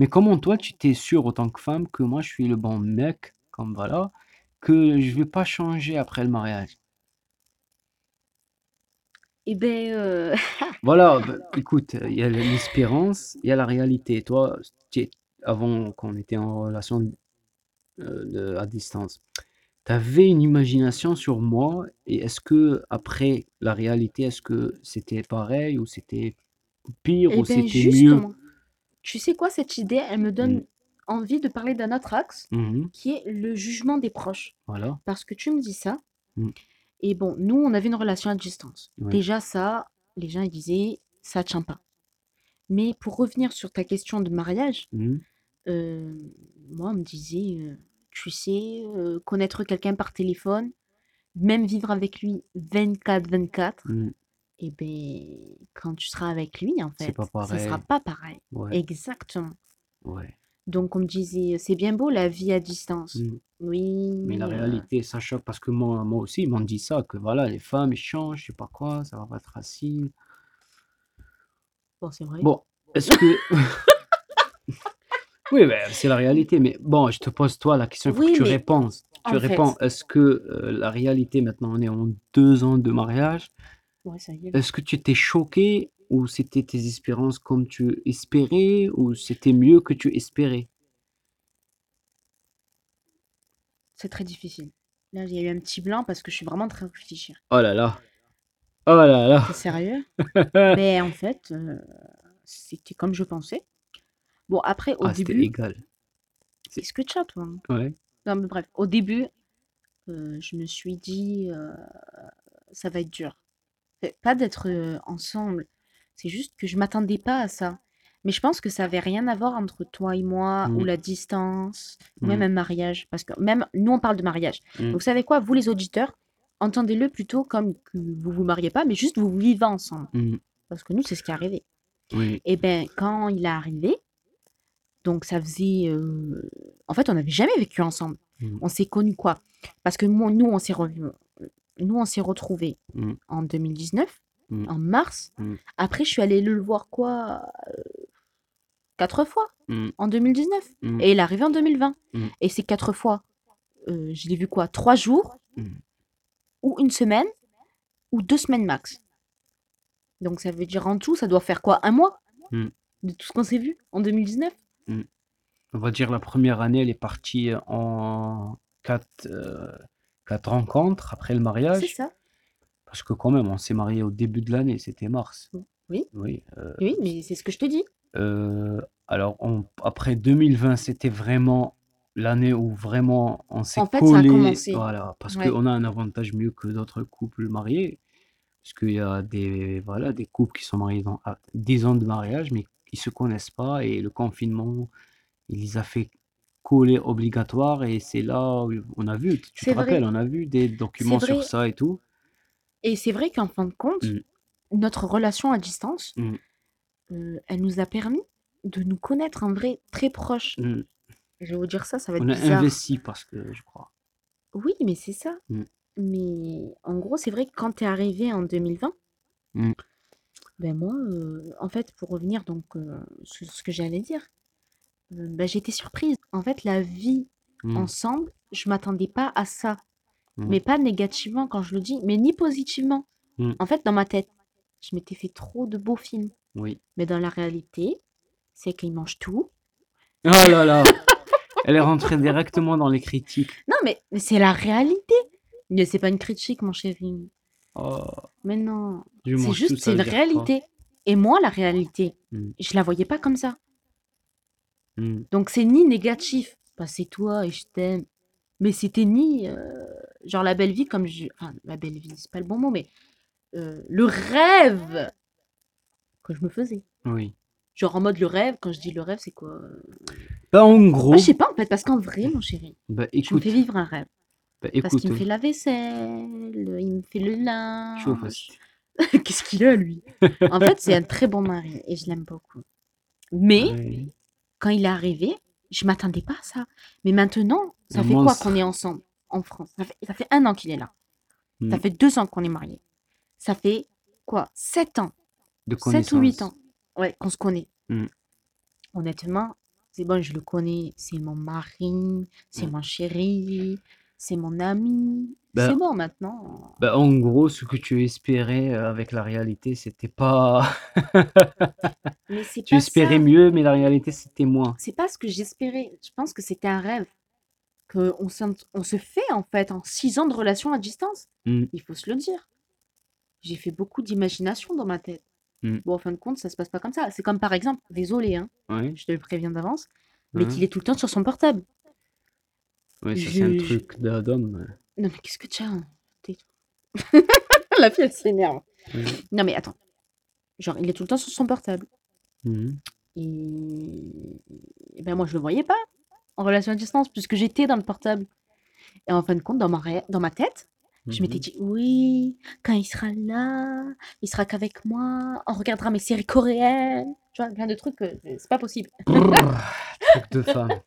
Mais comment toi, tu t'es sûr, en tant que femme, que moi, je suis le bon mec, comme voilà, que je vais pas changer après le mariage? Eh ben, euh, *laughs* Voilà, bah, écoute, il y a l'espérance, il y a la réalité. Toi, tu es- avant qu'on était en relation euh, de- à distance, tu avais une imagination sur moi? Et est-ce que après la réalité, est-ce que c'était pareil ou c'était pire eh ou ben, c'était mieux? justement, tu sais quoi, cette idée, elle me donne Mm. envie de parler d'un autre axe Mhm, qui est le jugement des proches. Voilà. Parce que tu me dis ça. Mm. Et bon, nous, on avait une relation à distance. Ouais. Déjà, ça, les gens ils disaient, ça tient pas. Mais pour revenir sur ta question de mariage, Mhm, euh, moi, on me disait, euh, tu sais, euh, connaître quelqu'un par téléphone, même vivre avec lui 24-24, mhm, et ben, quand tu seras avec lui, en fait, ça sera pas pareil. Ouais, Exactement. ouais. Donc, on me disait, c'est bien beau la vie à distance. Mhm. Oui, Mais la euh, réalité, ça choque parce que moi, moi aussi, ils m'ont dit ça, que voilà, les femmes, ils changent, je sais pas quoi, ça va pas être facile. bon, c'est vrai. Bon, est-ce que... *laughs* Oui, ben, c'est la réalité, mais bon, je te pose toi la question, il faut Oui, que tu mais réponds. Tu en fait- réponds, est-ce que euh, la réalité, maintenant on est en deux ans de mariage, Ouais, ça y est. est-ce que tu étais choqué ou c'était tes espérances comme tu espérais ou c'était mieux que tu espérais? C'est très difficile. Là, il y a eu un petit blanc parce que je suis vraiment en train de réfléchir. Oh là là, oh là là. T'es sérieux? Mais *laughs* en fait, euh, c'était comme je pensais. Bon, après, au Ah, c'était début, égal. qu'est-ce que tu as, toi? Ouais. Non, mais bref, au début, euh, je me suis dit, euh, ça va être dur. Pas d'être ensemble, c'est juste que je m'attendais pas à ça. Mais je pense que ça avait rien à voir entre toi et moi, ou Mm. la distance, ou même Mm. un mariage. Parce que même nous, on parle de mariage. Mm. Vous savez quoi, vous les auditeurs, entendez-le plutôt comme que vous vous mariez pas, mais juste vous vivez ensemble. Parce que nous, c'est ce qui est arrivé. Oui. Et ben, quand il est arrivé, donc ça faisait. euh, En fait, on n'avait jamais vécu ensemble. On s'est connus quoi? Parce que moi, nous, on s'est nous, on s'est retrouvés en 2019, Mm. en mars. Mm. Après, je suis allée le voir quoi euh, Quatre fois Mm. en 2019. Mm. Et il est arrivé en 2020. Mm. Et ces quatre fois, euh, je l'ai vu quoi Trois jours, ou une semaine, ou deux semaines max. Donc ça veut dire en tout, ça doit faire quoi Un mois de tout ce qu'on s'est vu en 2019 On va dire la première année, elle est partie en quatre, euh, quatre rencontres après le C'est mariage. ça. Parce que quand même, on s'est marié au début de l'année, c'était mars. Oui. Oui. euh, Oui, mais c'est ce que je te dis. euh, alors, on- après 2020, c'était vraiment l'année où vraiment on s'est En fait, ça a collé. commencé. Voilà, parce Ouais. qu'on a un avantage mieux que d'autres couples mariés. Parce qu'il y a des, voilà, des couples qui sont mariés dans à 10 ans de mariage, mais qui se connaissent pas. Et le confinement, il les a fait coller obligatoire. Et c'est là où on a vu, tu te C'est vrai. rappelles, on a vu des documents sur vrai. ça et tout. Et c'est vrai qu'en fin de compte, Mm. notre relation à distance, Mm. euh, elle nous a permis de nous connaître en vrai très proche. Mm. Je vais vous dire ça, ça va être On a bizarre. investi parce que, je crois. Oui, mais c'est ça. Mais en gros, c'est vrai que quand tu es arrivé en 2020, Mm. ben moi, euh, en fait, pour revenir donc euh, sur ce que j'allais dire, ben, j'étais surprise. En fait, la vie ensemble, je m'attendais pas à ça. Mm. Mais pas négativement quand je le dis, mais ni positivement. Mm. En fait, dans ma tête, je m'étais fait trop de beaux films. Oui. Mais dans la réalité, c'est qu'ils mangent tout. Oh là là! *laughs* Elle est rentrée directement dans les critiques. Non, mais, mais c'est la réalité. Mais c'est pas une critique, mon chéri. Oh, Mais non. C'est juste, c'est une quoi? réalité. Et moi, la réalité, Mm. je la voyais pas comme ça. Mm. Donc c'est ni négatif, bah, c'est toi et je t'aime. Mais c'était ni euh, genre la belle vie comme je. Enfin, la belle vie, c'est pas le bon mot, mais euh, le rêve que je me faisais. Oui. Genre en mode le rêve, quand je dis le rêve, c'est quoi euh? Bah, en gros, Je sais pas en fait, parce qu'en vrai, mon chéri, bah, tu me fais vivre un rêve. bah, Parce qu'il me fait la vaisselle, il me fait le linge. *laughs* Qu'est-ce qu'il a, lui? En fait, c'est un très bon mari et je l'aime beaucoup. Mais quand il est arrivé, je m'attendais pas à ça. Mais maintenant, ça Un fait quoi qu'on est ensemble? En France ça fait, ça fait un an qu'il est là. Ça Mm. fait deux ans qu'on est mariés. Ça fait quoi? Sept ans De 7 ou 8 connaissance. ans ouais, qu'on se connaît. Mm. Honnêtement, c'est bon, je le connais. C'est mon mari, c'est Mm. mon chéri, c'est mon ami. Ben, c'est bon maintenant. Bah, en gros, ce que tu espérais euh, avec la réalité, c'était pas. *laughs* Mais tu pas espérais ça. mieux, mais la réalité, c'était moins. C'est pas ce que j'espérais. Je pense que c'était un rêve. On, se fait en fait en 6 ans de relation à distance. Mm. Il faut se le dire. J'ai fait beaucoup d'imagination dans ma tête. Mm. Bon, en fin de compte, ça se passe pas comme ça. C'est comme par exemple, désolé, hein, Ouais. je te le préviens d'avance, mais qu'il est tout le temps sur son portable. Ouais, ça, c'est un truc d'homme. Non, mais qu'est-ce que tu as hein. *laughs* La fille, elle s'énerve. Ouais. Non, mais attends. Genre, il est tout le temps sur son portable. Mhm. Et, et ben moi, je le voyais pas en relation à distance, puisque j'étais dans le portable. Et en fin de compte, dans ma, dans ma tête, je m'étais Mhm. dit, oui, quand il sera là, il sera qu'avec moi, on regardera mes séries coréennes. Tu vois, plein de trucs, que c'est pas possible. Brrr, truc de femme. *laughs*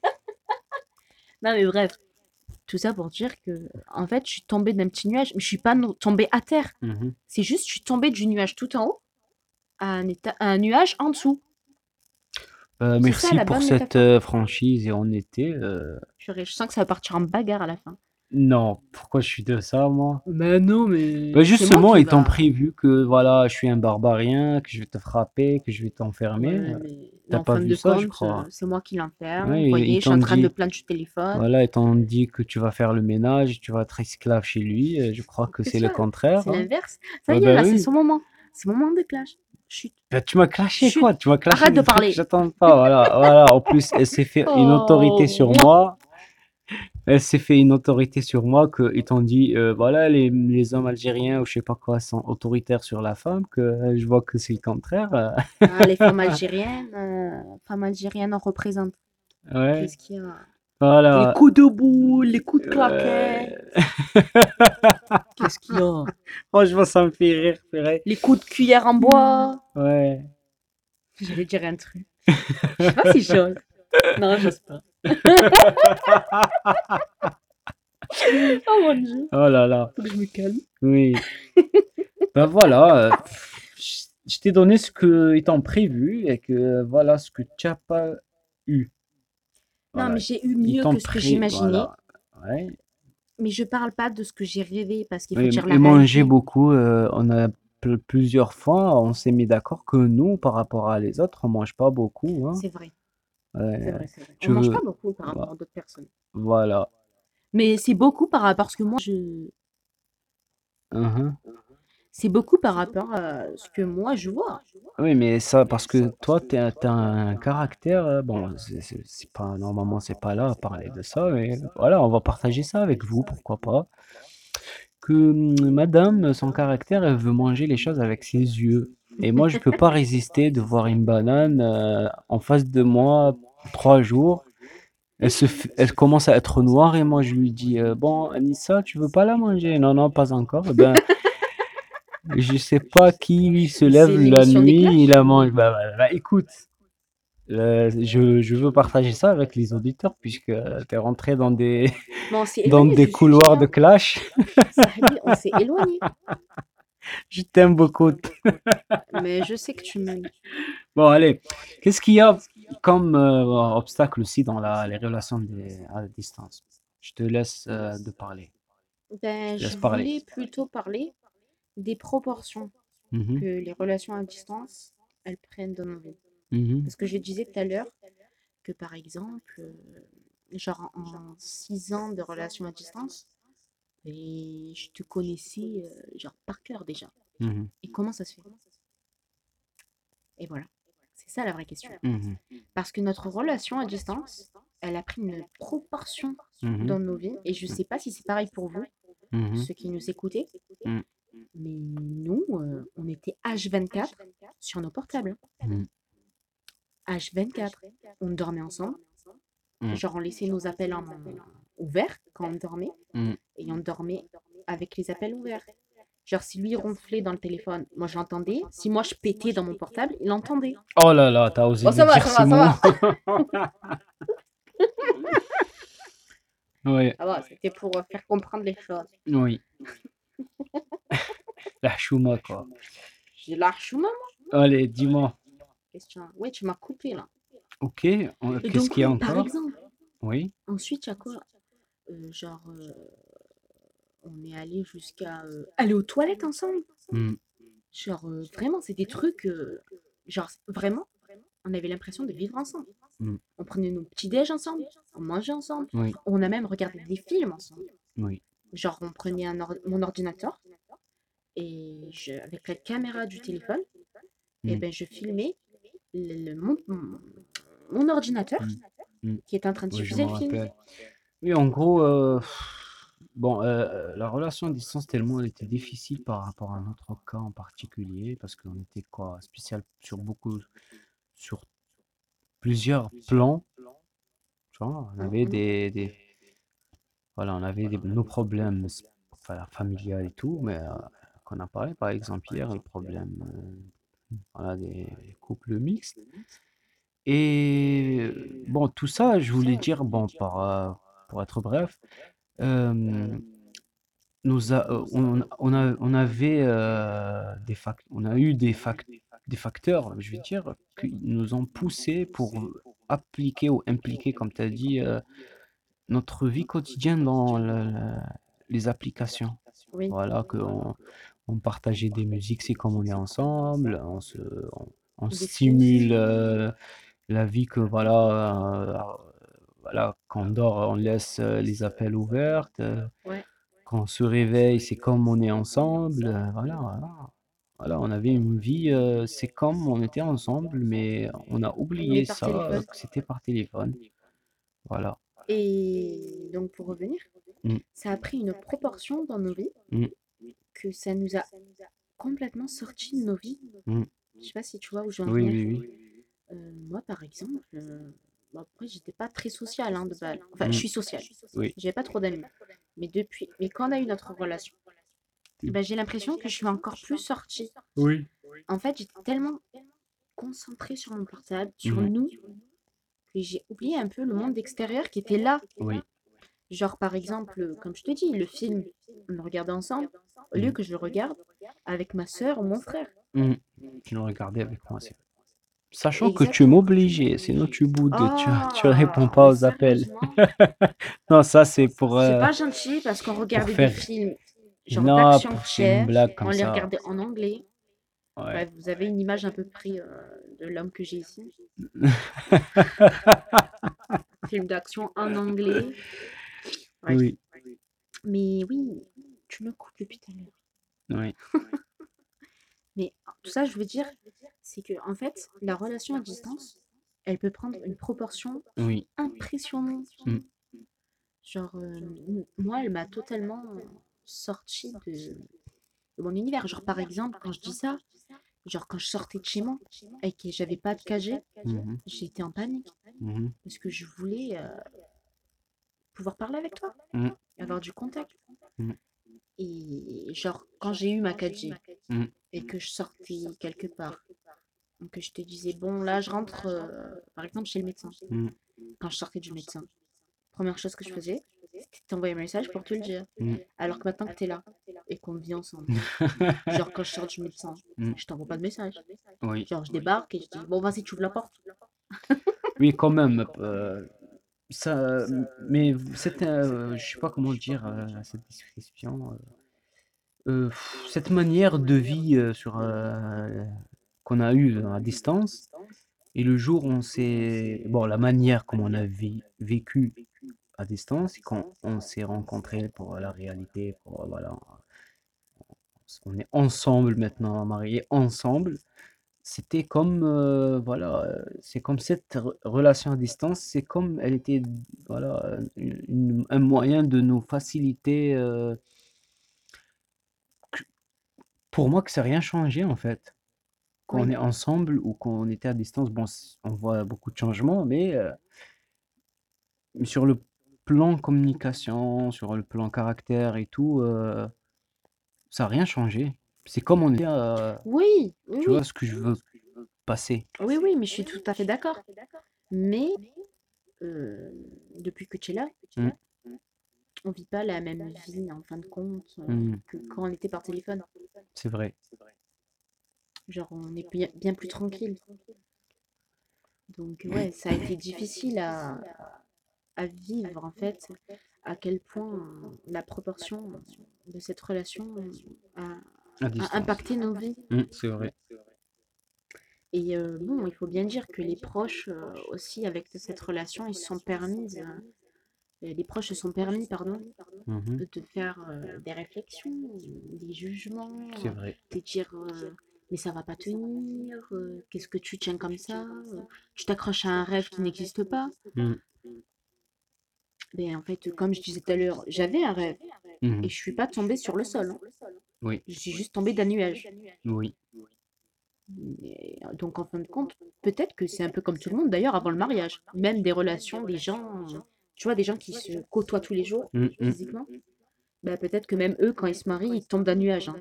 Non, mais bref. Tout ça pour dire que, en fait, je suis tombée d'un petit nuage, mais je suis pas no- tombée à terre. Mhm. C'est juste, je suis tombée du nuage tout en haut à un, à un nuage en dessous. Euh, merci ça, pour cette métaphore. euh, franchise et honnêteté. euh, Purée, Je sens que ça va partir en bagarre à la fin. Non, pourquoi je suis de ça, moi? Mais non, mais. Bah, justement, étant va- prévu que voilà, je suis un barbarien, que je vais te frapper, que je vais t'enfermer, Ouais, euh, mais t'as pas vu de ça, je crois. euh, C'est moi qui l'enferme. Ouais, Vous voyez, je suis en train de dit- plaindre sur téléphone. voilà, étant dit que tu vas faire le ménage, tu vas être esclave chez lui, euh, je crois que C'est le contraire. C'est hein. l'inverse. Ça Ah y est, bah là, c'est son moment. C'est mon moment de clash. Chut. Bah, tu m'as clashé Chut, quoi? Tu m'as clashé arrête de parler. J'attends pas, voilà, voilà. En plus, elle s'est fait une autorité Oh, sur moi. Elle s'est fait une autorité sur moi que t'ont dit euh, voilà les, les hommes algériens ou je sais pas quoi sont autoritaires sur la femme que euh, je vois que c'est le contraire. Ah, les femmes *laughs* algériennes, euh, femmes algériennes en représentent. ouais, Qu'est-ce qu'il y a? Voilà. Les coups de boule, les coups de claquet. Ouais. Qu'est-ce qu'il y a? Franchement, ça me fait rire, purée. Les coups de cuillère en bois. Ouais. J'allais dire un truc. Je sais pas si j'ose. Non, j'ose pas. *laughs* oh mon dieu, Oh là là. faut que je me calme. Oui. ben voilà. euh, je je t'ai donné ce que étant prévu et que voilà ce que tu n'as pas eu. Non, mais j'ai eu mieux que ce que j'imaginais. voilà. Ouais. Mais je parle pas de ce que j'ai rêvé parce qu'il faut Oui, dire la manger beaucoup, euh, on a pl- plusieurs fois, on s'est mis d'accord que nous, par rapport à les autres, on mange pas beaucoup. hein. C'est vrai, Ouais, c'est vrai, c'est vrai. tu On mange pas beaucoup par rapport Voilà. à d'autres personnes. Voilà. Mais c'est beaucoup par rapport à ce que moi je. Mhm. C'est beaucoup par rapport à ce que moi je vois. Oui, mais ça, parce que toi, tu as un caractère, euh, bon, c'est c'est- c'est pas, normalement, c'est pas là à parler de ça, mais voilà, on va partager ça avec vous, pourquoi pas. Que hum, madame, son caractère, elle veut manger les choses avec ses yeux. Et moi, je peux pas résister de voir une banane euh, en face de moi trois jours. Elle se, elle commence à être noire et moi, je lui dis, euh, bon, Anissa, tu veux pas la manger? Non, non, pas encore. Eh Ben, je sais pas qui se lève la nuit, il la mange. Bah, bah, bah, écoute, euh, je, je veux partager ça avec les auditeurs puisque tu es rentré dans des, *laughs* dans des couloirs de clash. on s'est éloigné. *laughs* Je t'aime beaucoup. *laughs* Mais je sais que tu m'aimes. Bon, allez, qu'est-ce qu'il y a comme euh, obstacle aussi dans la, les relations des- à distance? Je te laisse euh, de parler. Ben, je parler. voulais plutôt parler des proportions Mhm, que les relations à distance, elles prennent dans nos vies. mhm, Parce que je disais tout à l'heure que par exemple, euh, genre en en six ans de relation à distance, et je te connaissais euh, genre par cœur déjà. mhm, Et comment ça se fait? Et voilà, c'est ça la vraie question. Parce que notre relation à distance, elle a pris une proportion dans nos vies. Et je ne sais pas si c'est pareil pour vous, ceux qui nous écoutez. Mais nous, euh, on était H24 sur nos portables. Mm. H24. On dormait ensemble. Mm. Genre, on laissait nos appels en, ouverts quand on dormait. Mm. Et on dormait avec les appels ouverts. Genre, si lui ronflait dans le téléphone, moi je l'entendais. Si moi je pétais dans mon portable, il l'entendait. Oh là là, t'as osé Oh, me ça va, dire ça va, ça mots. *laughs* Ouais, Ah ouais, c'était pour euh, faire comprendre les choses. oui. La chouma, quoi. J'ai lâché maman. Allez, dis-moi. Question. Ouais, tu m'as coupé là. Ok, on- Et qu'est-ce donc, qu'il y a oui, par encore? exemple, Oui. ensuite, il y a quoi? Euh, Genre, euh, on est allé jusqu'à euh, aller aux toilettes ensemble? Mm. Genre, euh, vraiment, c'est des trucs. euh, genre, vraiment, on avait l'impression de vivre ensemble. Mm. On prenait nos petits déj ensemble, on mangeait ensemble, Oui, on a même regardé des films ensemble. oui. Genre, on prenait un or- mon ordinateur et je, avec la caméra du téléphone, et Mm. ben, je filmais le, le- mon, mon- ordinateur Mm. Mm. qui est en train de Oui, diffuser le film. Oui, en gros, euh, bon, euh, la relation à distance, tellement elle était difficile par rapport à notre cas en particulier, parce qu'on était quoi, spécial sur beaucoup, sur plusieurs plans. Tu vois, on avait des, des- voilà, on avait des- nos problèmes, enfin, familiales et tout, mais euh, qu'on a parlé, par exemple, hier, le problème, euh, voilà, des couples mixtes. Et euh, bon, tout ça, je voulais dire, bon, par, euh, pour être bref, euh, nous a, euh, on, on a, on avait euh, des fac- on a eu des, fac- des facteurs, je vais dire, qui nous ont poussé pour appliquer ou impliquer, comme tu as dit, euh, notre vie quotidienne dans le- le- les applications. Oui. Voilà, qu'on on partageait des musiques, c'est comme on est ensemble, on se, on, stimule euh, la vie que voilà, euh, voilà, quand on dort, on laisse euh, les appels ouverts. euh, Ouais. quand on se réveille, c'est comme on est ensemble. euh, voilà, voilà. Voilà, on avait une vie, euh, c'est comme on était ensemble, mais on a oublié par ça, euh, téléphone. que c'était par téléphone. Voilà. Et donc, pour revenir, Mm. ça a pris une proportion dans nos vies Mm. Que ça nous a complètement sorti de nos vies. Mm. Je sais pas si tu vois où je veux en Oui, venir. oui, oui. Euh, moi, par exemple, euh, bon, après, j'étais pas très sociale hein, de base. Enfin, Mm. je suis sociale. Oui. J'avais pas trop d'amis. Mais depuis, mais quand on a eu notre relation, Mm. ben, j'ai l'impression que je suis encore plus sortie. Oui. En fait, j'étais tellement concentrée sur mon portable, sur nous, que j'ai oublié un peu le monde extérieur qui était là. Oui. Genre, par exemple, comme je te dis, le film, on le regardait ensemble, au lieu que je le regarde avec ma soeur ou mon frère. Mm. Tu le regardais avec moi, c'est Sachant que tu m'obligeais, sinon tu boudes, tu, tu Ah, réponds pas aux appels. *laughs* Non, ça c'est pour, C'est euh, pas gentil parce qu'on regardait faire- des films genre non, d'action pour on les ça. regardait en anglais. Ouais. Bref, vous avez une image à peu près euh, de l'homme que j'ai ici. *laughs* Film d'action en anglais. *laughs* Oui, Mais oui, tu me coupes depuis tout à l'heure. oui, *laughs* Mais tout ça, je veux dire, c'est que en fait, la relation à distance, elle peut prendre une proportion oui, impressionnante. Mm. Genre, euh, moi, elle m'a totalement sorti de, de mon univers. Genre, par exemple, quand je dis ça, genre quand je sortais de chez moi et que j'avais pas de KG, mhm, j'étais en panique mhm, parce que je voulais euh, pouvoir parler avec toi, Mm. avoir du contact. Mm. Et genre, quand j'ai eu ma 4G Mm. et que je sortais quelque part, donc que je te disais, bon, là, je rentre, euh, par exemple, chez le médecin. Quand je sortais du médecin, première chose que je faisais, c'était t'envoyer un message pour te le dire. Alors que maintenant que tu es là et qu'on vit ensemble, *laughs* genre quand je sors du médecin, je t'envoie pas de message. oui, Genre, je débarque et je dis, bon, vas-y, tu ouvres la porte. *laughs* *laughs* oui, quand même. euh, ça, mais c'est, euh, je sais pas comment dire euh, cette description. euh, euh, pff, cette manière de vie euh, sur euh, qu'on a eue à distance et le jour où on s'est bon la manière comme on a vé- vécu à distance quand on s'est rencontrés pour la réalité pour euh, voilà on est ensemble maintenant mariés ensemble c'était comme euh, voilà euh, c'est comme cette re- relation à distance c'est comme elle était voilà euh, une- une- un moyen de nous faciliter pour moi que ça n'a rien changé en fait. Quand on Oui. est ensemble ou quand on était à distance, bon, on voit beaucoup de changements, mais sur le plan communication, sur le plan caractère et tout, ça n'a rien changé. C'est comme on était, euh, Oui, oui, tu vois ce que je veux passer. Oui, oui, mais je suis tout à fait d'accord. Mais euh, depuis que tu es là, Mm. on vit pas la même vie en fin de compte euh, Mm, que quand on était par téléphone. c'est vrai. Genre, on est bien, bien plus tranquille. Donc, ouais, ça a été difficile à, à vivre en fait, à quel point la proportion de cette relation a, Impacté nos vies. C'est vrai. Et euh, bon, il faut bien dire que les proches euh, aussi, avec cette relation, ils se sont permis, euh, les proches se sont permis, pardon, Mhm, de faire euh, des réflexions, des jugements, vrai. de dire mais ça va pas tenir, qu'est-ce que tu tiens comme ça, tu t'accroches à un rêve qui n'existe pas. Mm, Mais en fait, comme je disais tout à l'heure, j'avais un rêve mhm, et je suis pas tombée sur le sol. hein. Oui, Je suis juste tombée d'un nuage. oui. Et, euh, donc en fin de compte, peut-être que c'est un peu comme tout le monde d'ailleurs avant le mariage. Même des relations, des gens, tu vois, des gens qui se côtoient tous les jours Mm, mm. physiquement. Bah, peut-être que même eux, quand ils se marient, ils tombent d'un nuage. hein.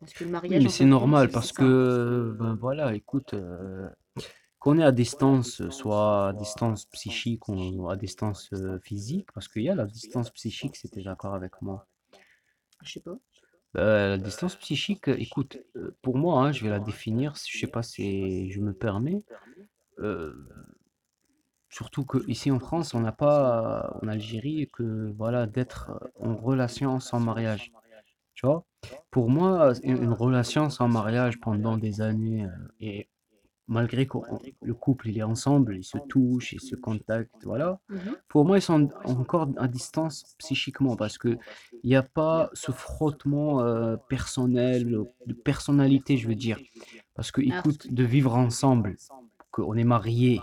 Parce que le Oui, mariage, mais en c'est fin de compte, normal c'est parce ça. que, ben voilà, écoute, euh, qu'on est à distance, soit à distance psychique ou à distance euh, physique, parce qu'il y a la distance psychique, c'était d'accord avec moi. Je sais pas. Euh, la distance psychique, écoute, euh, pour moi, hein, je vais la définir, je sais pas si je me permets, euh, surtout que ici en France, on n'a pas, en Algérie, que voilà, d'être en relation sans mariage. Tu vois? Pour moi, une, relation sans mariage pendant des années, euh, malgré que le couple il est ensemble, ils se touchent, ils se contactent, voilà. Mhm. Pour moi, ils sont encore à distance psychiquement parce que il n'y a pas ce frottement euh, personnel, de personnalité, je veux dire. Parce que, Ah. écoute, de vivre ensemble, qu'on est marié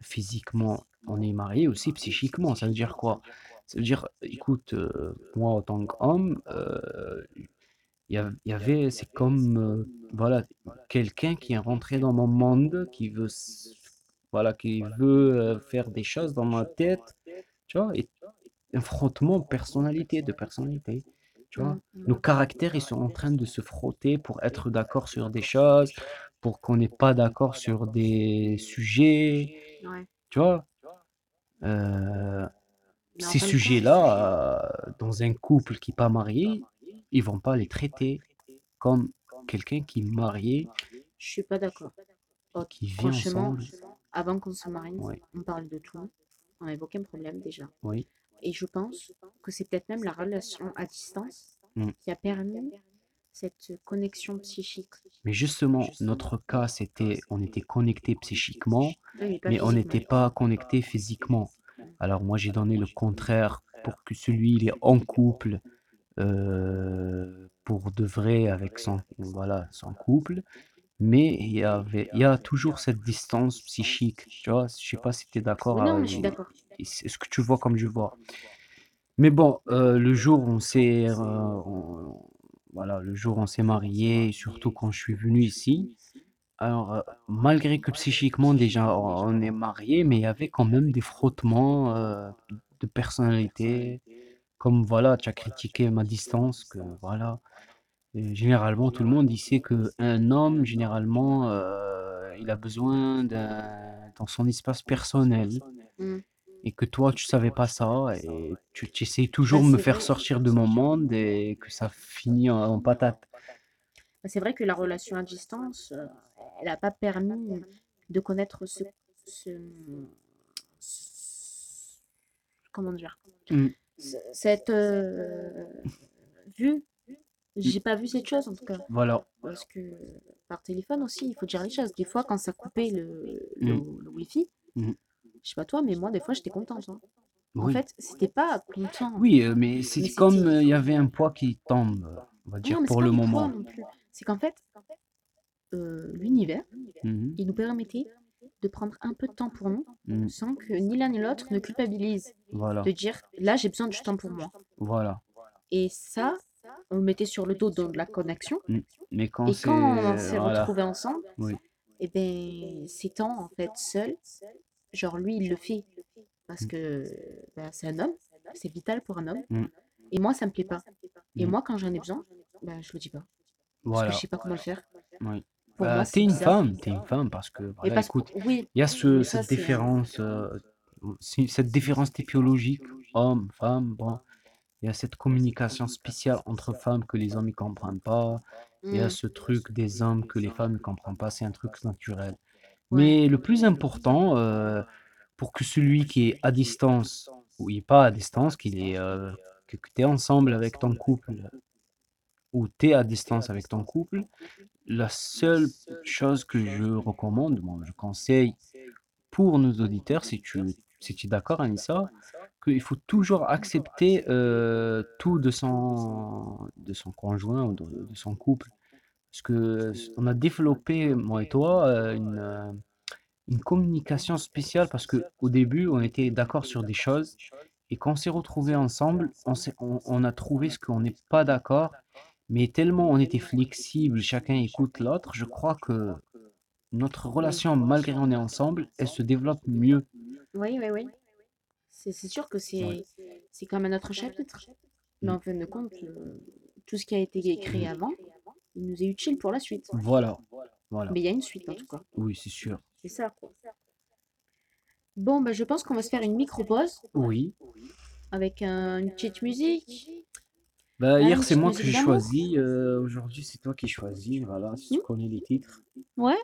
physiquement, on est marié aussi psychiquement. Ça veut dire quoi? Ça veut dire, écoute, euh, moi en tant qu'homme, euh, il y, avait, c'est comme, euh, voilà, quelqu'un qui est rentré dans mon monde, qui veut, voilà, qui veut euh, faire des choses dans ma tête, tu vois, et un frottement personnalité, de personnalité, tu vois. Mm, mm. Nos caractères, ils sont en train de se frotter pour être d'accord sur des choses, pour qu'on n'est pas d'accord sur des sujets, Ouais. tu vois. Euh, ces sujets-là, euh, dans un couple qui n'est pas marié, ils vont pas les traiter comme quelqu'un qui est marié, je suis pas d'accord. Qui vit franchement, ensemble. avant qu'on se marie, on parle de tout. On n'avait aucun problème déjà. oui, Et je pense que c'est peut-être même la relation à distance Mm. qui a permis cette connexion psychique. mais justement, notre cas, c'était, on était connectés psychiquement, Oui, mais on n'était pas connectés physiquement. Alors moi, j'ai donné le contraire pour que celui, il est en couple, euh, pour de vrai avec son, voilà, son couple. Mais il y avait, il y a toujours cette distance psychique, tu vois? Je sais pas si tu es d'accord Oui, non, avec mais je suis d'accord. Est-ce que tu vois comme je vois? Mais bon, euh, le jour où on s'est, euh, on- voilà, le jour où on s'est marié, surtout quand je suis venu ici, alors euh, malgré que psychiquement déjà on est marié, mais il y avait quand même des frottements de personnalité, comme voilà, tu as critiqué ma distance, que voilà, et généralement tout le monde il sait que un homme généralement euh, il a besoin d'un dans son espace personnel Mm. et que toi tu savais pas ça et tu, essayes Bah, toujours de me faire sortir de mon monde et que ça finit en, en patate. Bah, C'est vrai que la relation à distance, euh, elle n'a pas permis de connaître ce, ce- ce- comment dire, Mm. Ce- cette euh, vue. J'ai pas vu cette chose en tout cas. Voilà. Parce que par téléphone aussi, il faut dire les choses. Des fois, quand ça coupait le, le, Mm. le Wi-Fi, Mm. je sais pas toi, mais moi, des fois, j'étais contente. hein. En Oui. fait, c'était pas content. Oui, euh, mais c'est comme euh, il y avait un poids qui tombe, on va dire, Non, pour le moment. C'est qu'en fait, euh, l'univers, Mhm, il nous permettait de prendre un peu de temps pour nous mhm. sans que ni l'un ni l'autre ne culpabilise. Voilà, De dire, là, j'ai besoin du temps pour moi. voilà. Et ça, on mettait sur le dos de la connexion. Mais quand Et quand on s'est voilà. retrouvés ensemble, Oui. et ben s'étant en fait seul, genre lui il le fait parce Mm. que ben, c'est un homme, c'est vital pour un homme. Mm. Et moi ça me plaît pas. Et moi quand j'en ai besoin, ben je le dis pas. Parce Voilà. que je sais pas comment le faire. Oui. Pour Bah, moi, t'es une bizarre. femme, t'es une femme parce que Mais voilà, parce écoute, que oui, il y a ce, mais ça, cette c'est- différence, euh, c'est- cette différence typologique, homme, femme, bon, il y a cette communication spéciale entre femmes que les hommes ne comprennent pas, il y a mm, ce truc des hommes que les femmes ne comprennent pas, c'est un truc naturel. Ouais. Mais le plus important, euh, pour que celui qui est à distance, ou il n'est pas à distance, qu'il est, euh, que, tu es ensemble avec ton couple, ou tu es à distance avec ton couple, la seule chose que je recommande, bon, je conseille pour nos auditeurs, si tu, si tu es d'accord, Anissa, qu'il faut toujours accepter euh, tout de son, de son conjoint ou de, de son couple. Parce que on a développé, moi et toi, euh, une, euh, une communication spéciale parce que au début, on était d'accord sur des choses et quand on s'est retrouvés ensemble, on, on, on a trouvé ce qu'on n'est pas d'accord, mais tellement on était flexible, chacun écoute l'autre, je crois que notre relation, malgré on est ensemble, elle se développe mieux. oui, oui, oui. C'est sûr que c'est Ouais. c'est comme un autre chapitre. Mais en fin de compte, euh, tout ce qui a été créé avant, il nous est utile pour la suite. Voilà, voilà. Mais il y a une suite en tout cas. Oui, c'est sûr. C'est ça quoi. Bon, bah, je pense qu'on va se faire une micro-pause Oui. avec un- une petite musique. Bah, Ah, hier, c'est moi que musique j'ai d'amour. choisi. euh, Aujourd'hui, c'est toi qui choisis. Voilà, si tu Hmm. connais les titres. Ouais.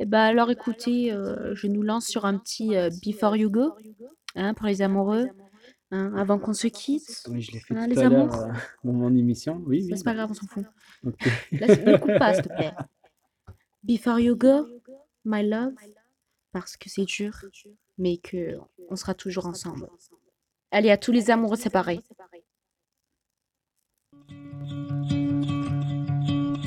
Et bah alors écoutez, euh, je nous lance sur un petit euh, Before You Go, hein, pour les amoureux, hein, avant qu'on se quitte. Oui, je l'ai fait Voilà, tout les à l'heure amours. euh, dans mon émission. Oui, oui. c'est pas grave, on s'en fout. Ok. Laisse, ne coupe pas, s'il te plaît. Before You Go, My Love, parce que c'est dur, mais que on sera toujours ensemble. Allez, à tous les amoureux séparés.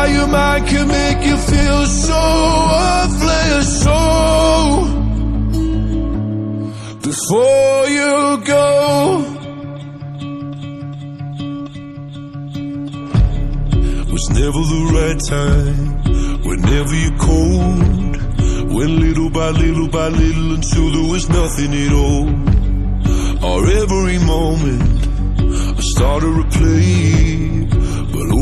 how your mind can make you feel so worthless. So, before you go. was never the right time. Whenever you're cold, went little by little by little until there was nothing at all. Our every moment, I started to play, but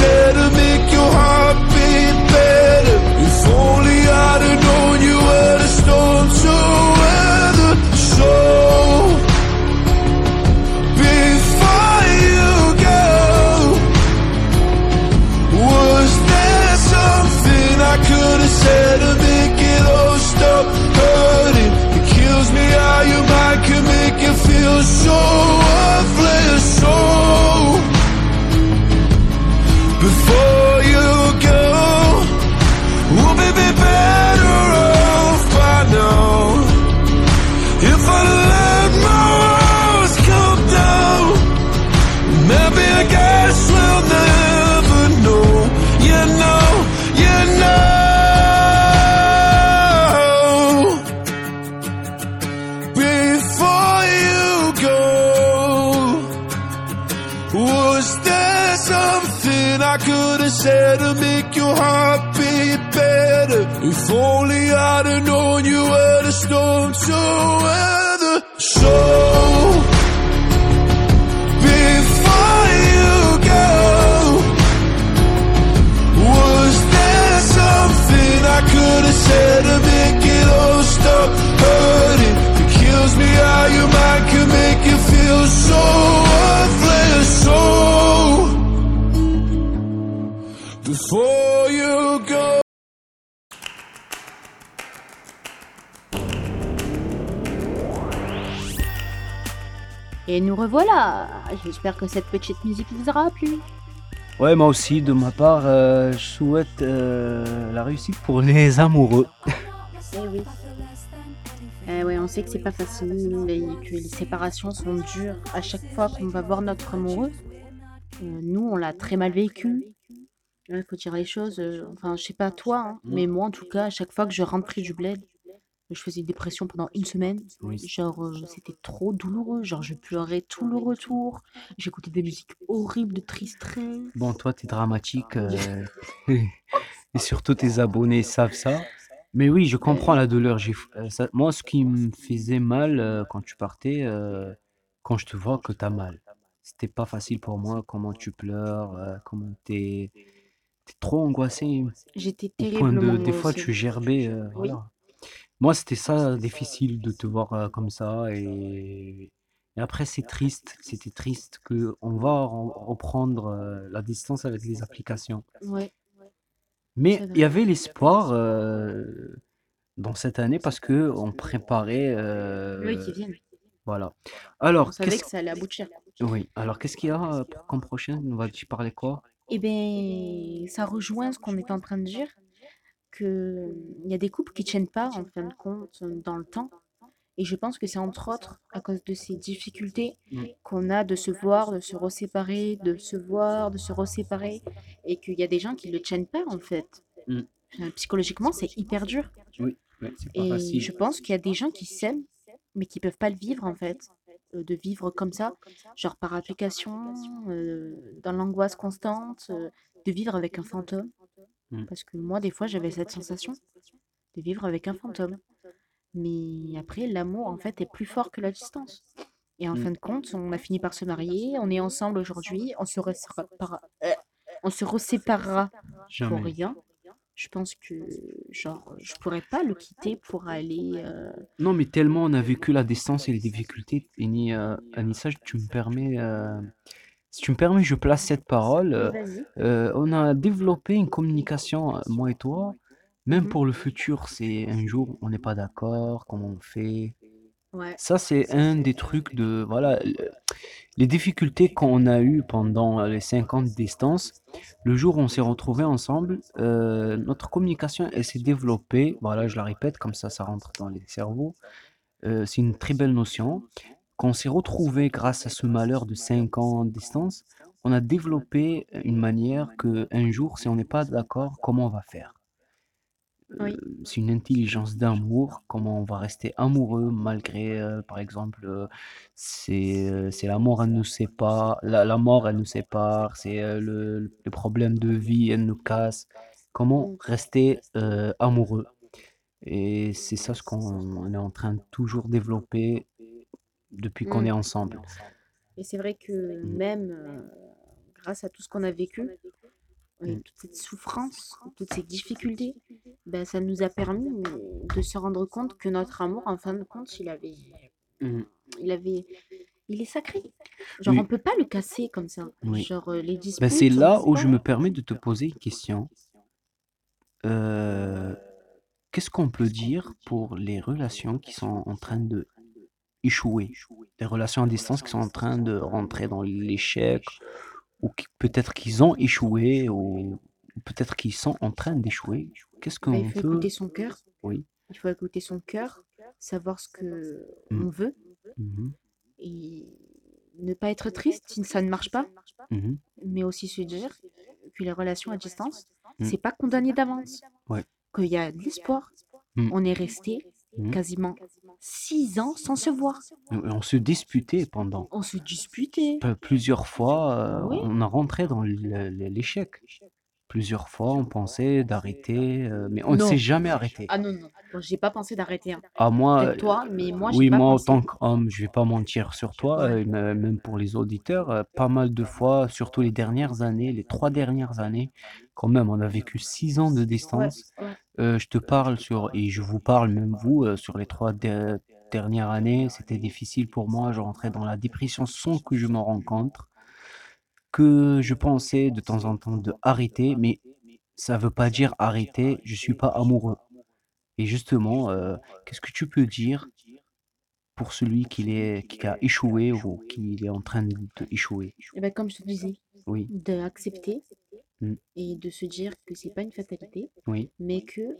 there to make your heart beat better. If only I'd have known you were the storm to weather. So before you go, was there something I could have said to make it all stop hurting? It kills me how make feel so. Only I'd have known you were the storm to Et nous revoilà J'espère que cette petite musique vous aura plu. Ouais, moi aussi, de ma part, euh, je souhaite euh, la réussite pour les amoureux. Eh oui. Eh ouais, on sait que c'est pas facile et que les séparations sont dures à chaque fois qu'on va voir notre amoureux. Euh, nous, on l'a très mal vécu. Il faut dire les choses. enfin, je sais pas toi, hein, Mm. mais moi, en tout cas, à chaque fois que je rentrais du bled, je faisais une dépression pendant une semaine. Oui. Genre, euh, c'était trop douloureux. Genre, je pleurais tout le retour. J'écoutais des musiques horribles de tristesse. Bon, toi, t'es dramatique. euh, *laughs* *laughs* et surtout, tes abonnés savent ça. Mais oui, je comprends la douleur. J'ai, euh, ça- moi, ce qui me faisait mal euh, quand tu partais, euh, quand je te vois que t'as mal. C'était pas facile pour moi, comment tu pleures, euh, comment t'es, t'es trop angoissé. J'étais Au point terriblement de, des fois, angoissée. tu gerbais. euh, Oui. voilà. Moi, c'était ça, difficile de te voir euh, comme ça. Et, et après, c'est triste. C'était triste que on va re- reprendre euh, la distance avec les applications. Ouais. Mais C'est il y vrai. avait l'espoir euh, dans cette année parce que on préparait. Oui, qui viennent. voilà. On Alors, savait qu'est-ce que ça allait aboutir. oui. Alors, qu'est-ce qu'il y a euh, pour comme prochaine? On va tu parler quoi? Eh bien, ça rejoint ce qu'on est en train de dire, que il y a des couples qui tiennent pas en fin de compte dans le temps. Et je pense que c'est entre autres à cause de ces difficultés Mm. qu'on a de se voir, de se reséparer, de se voir, de se reséparer, et qu'il y a des gens qui le tiennent pas en fait. Mm. Enfin, Psychologiquement, c'est hyper dur. Oui, ouais, c'est pas Et facile. je pense qu'il y a des gens qui s'aiment, mais qui peuvent pas le vivre en fait. Euh, De vivre comme ça, genre par application, euh, dans l'angoisse constante, euh, de vivre avec un fantôme. Mm. Parce que moi, des fois, j'avais cette sensation de vivre avec un fantôme. Mais après, l'amour, en fait, est plus fort que la distance. Et en Mm. fin de compte, on a fini par se marier, on est ensemble aujourd'hui, on se, euh, on se reséparera pour rien. Je pense que, genre, je pourrais pas le quitter pour aller. euh, Non, mais tellement on a vécu la distance et les difficultés. Et ni, euh, Anissa, tu me permets, euh, si tu me permets, je place cette parole. euh, Vas-y. euh, on a développé une communication, euh, moi et toi, même Mhm. pour le futur. C'est un jour, on n'est pas d'accord, comment on fait. Ouais. Ça, c'est un des trucs de, voilà, le- les difficultés qu'on a eues pendant les 50 distances. Le jour où on s'est retrouvés ensemble, euh, notre communication, elle s'est développée. Voilà, je la répète, comme ça, ça rentre dans les cerveaux. Euh, c'est une très belle notion. Quand on s'est retrouvés grâce à ce malheur de 5 ans de distance, on a développé une manière que un jour, si on n'est pas d'accord, comment on va faire? Oui. Euh, c'est une intelligence d'amour, comment on va rester amoureux malgré, euh, par exemple, euh, c'est euh, c'est la mort, elle nous sépare, la, la mort, elle nous sépare, c'est euh, le, le problème de vie, elle nous casse. Comment Mm. rester euh, amoureux? Et c'est ça ce qu'on on est en train de toujours développer depuis qu'on Mm. est ensemble. Et c'est vrai que même euh, grâce à tout ce qu'on a vécu, et Mm. toute cette souffrance, toutes ces difficultés, ben, ça nous a permis de se rendre compte que notre amour, en fin de compte, il avait, Mm. il avait, il est sacré. Genre, Oui. on peut pas le casser comme ça. Oui. Genre, euh, les Ben, disputes. c'est là où je me permets de te poser une question. Euh, qu'est-ce qu'on peut dire pour les relations qui sont en train de échouer? Les relations à distance qui sont en train de rentrer dans l'échec, ou qui- peut-être qu'ils ont échoué, ou peut-être qu'ils sont en train d'échouer. Qu'est-ce il qu'on faut peut... écouter son cœur. Oui. Il faut écouter son cœur, savoir ce que Mm. on veut Mhm, et ne pas être triste si ça ne marche pas, mhm, mais aussi se dire que les relations à distance, Mm. c'est pas condamné d'avance. Ouais. Qu'il y a de l'espoir. On est resté Mhm. quasiment six ans sans se voir. On se disputait pendant. On se disputait. Plusieurs fois, euh, Oui. on a rentré dans l'échec. Plusieurs fois, on pensait d'arrêter, euh, mais on ne Non. s'est jamais arrêté. Ah non, non. Bon, j'ai pas pensé d'arrêter. hein. À moi, Peut-être toi, mais moi, j'ai oui, pas moi, en pensé. tant qu'homme, je vais pas mentir sur toi, Ouais. euh, même pour les auditeurs, euh, pas mal de fois, surtout les dernières années, les trois dernières années, quand même, on a vécu six ans de Ouais, distance. ouais. Je te parle sur, et je vous parle même vous, sur les trois de- dernières années, c'était difficile pour moi, je rentrais dans la dépression sans que je m'en rende compte, que je pensais de temps en temps de arrêter, mais ça veut pas dire arrêter, je suis pas amoureux. Et justement, euh, qu'est-ce que tu peux dire pour celui qui, est, qui a échoué ou qui est en train de, de échouer? Et ben, comme je te disais, Oui, d'accepter Mm. et de se dire que c'est pas une fatalité, oui, mais que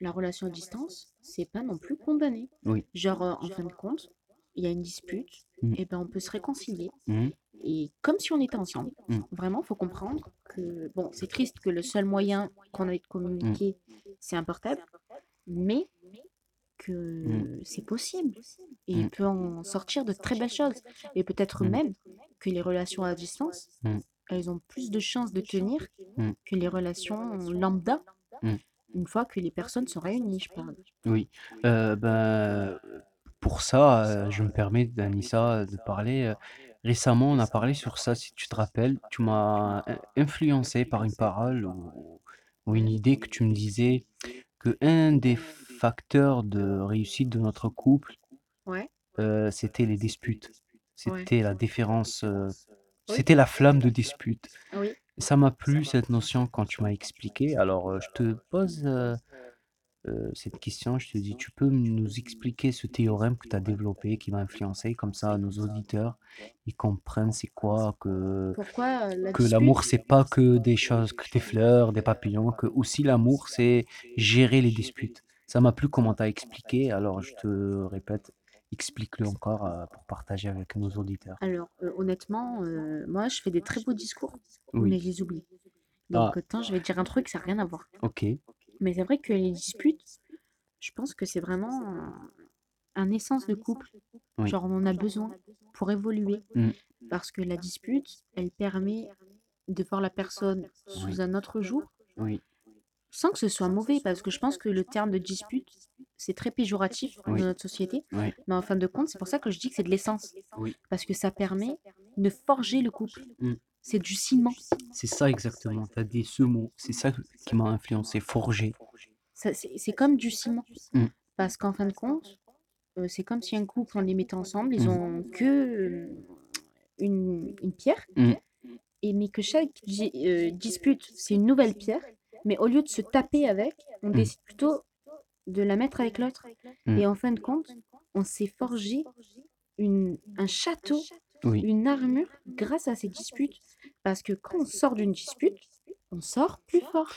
la relation à distance, c'est pas non plus condamné. oui. Genre, euh, en fin de compte, il y a une dispute, Mm. et ben on peut se réconcilier. Mhm, Et comme si on était ensemble, Mm. vraiment, faut comprendre que, bon, c'est triste que le seul moyen qu'on ait de communiquer, c'est un portable, mais que c'est possible. Et il Mm. peut en sortir de très belles choses. Et peut-être Mm. même que les relations à distance, Mm. elles ont plus de chances de tenir Mm. que les relations lambda, Mm. une fois que les personnes sont réunies, je parle. Oui. Euh, ben, pour ça, euh, je me permets, Danissa, de parler. euh, Récemment, on a parlé sur ça, si tu te rappelles. Tu m'as euh, influencé par une parole ou, ou une idée que tu me disais que un des facteurs de réussite de notre couple, Ouais. euh, c'était les disputes. Ouais. C'était la différence, euh, Oui. c'était la flamme de dispute. Oui. Ça m'a plu cette notion quand tu m'as expliqué. Alors, euh, je te pose euh, euh, cette question. Je te dis, tu peux nous expliquer ce théorème que tu as développé, qui m'a influencé, comme ça nos auditeurs, ils comprennent c'est quoi que, Pourquoi euh, la que dispute l'amour, c'est pas que des choses, que des fleurs, des papillons, que aussi l'amour, c'est gérer les disputes. Ça m'a plu comment tu as expliqué, alors je te répète, explique-le encore euh, pour partager avec nos auditeurs. Alors, euh, honnêtement, euh, moi, je fais des très beaux discours, mais je les oublie. Ah. Donc, attends, je vais te dire un truc, ça n'a rien à voir. ok, Mais c'est vrai que les disputes, je pense que c'est vraiment un, un essence de couple. Oui. Genre, on en a besoin pour évoluer. Mm. Parce que la dispute, elle permet de voir la personne sous Oui. un autre jour, oui, sans que ce soit mauvais. Parce que je pense que le terme de dispute, c'est très péjoratif Oui. dans notre société. oui, Mais en fin de compte, c'est pour ça que je dis que c'est de l'essence. oui. Parce que ça permet de forger le couple. Mm. C'est du ciment. C'est ça exactement, tu as dit ce mot, c'est ça qui m'a influencé, forger. Ça, C'est c'est comme du ciment. Mm. Parce qu'en fin de compte, euh, c'est comme si un couple, on les mettait ensemble, ils ont que euh, une, une pierre, Mm. et mais que chaque di- euh, dispute, c'est une nouvelle pierre, mais au lieu de se taper avec, on Mm. décide plutôt de la mettre avec l'autre. Mm. Et en fin de compte, on s'est forgé une, un château, Oui, une armure grâce à ces disputes. Parce que quand on sort d'une dispute, on sort plus fort.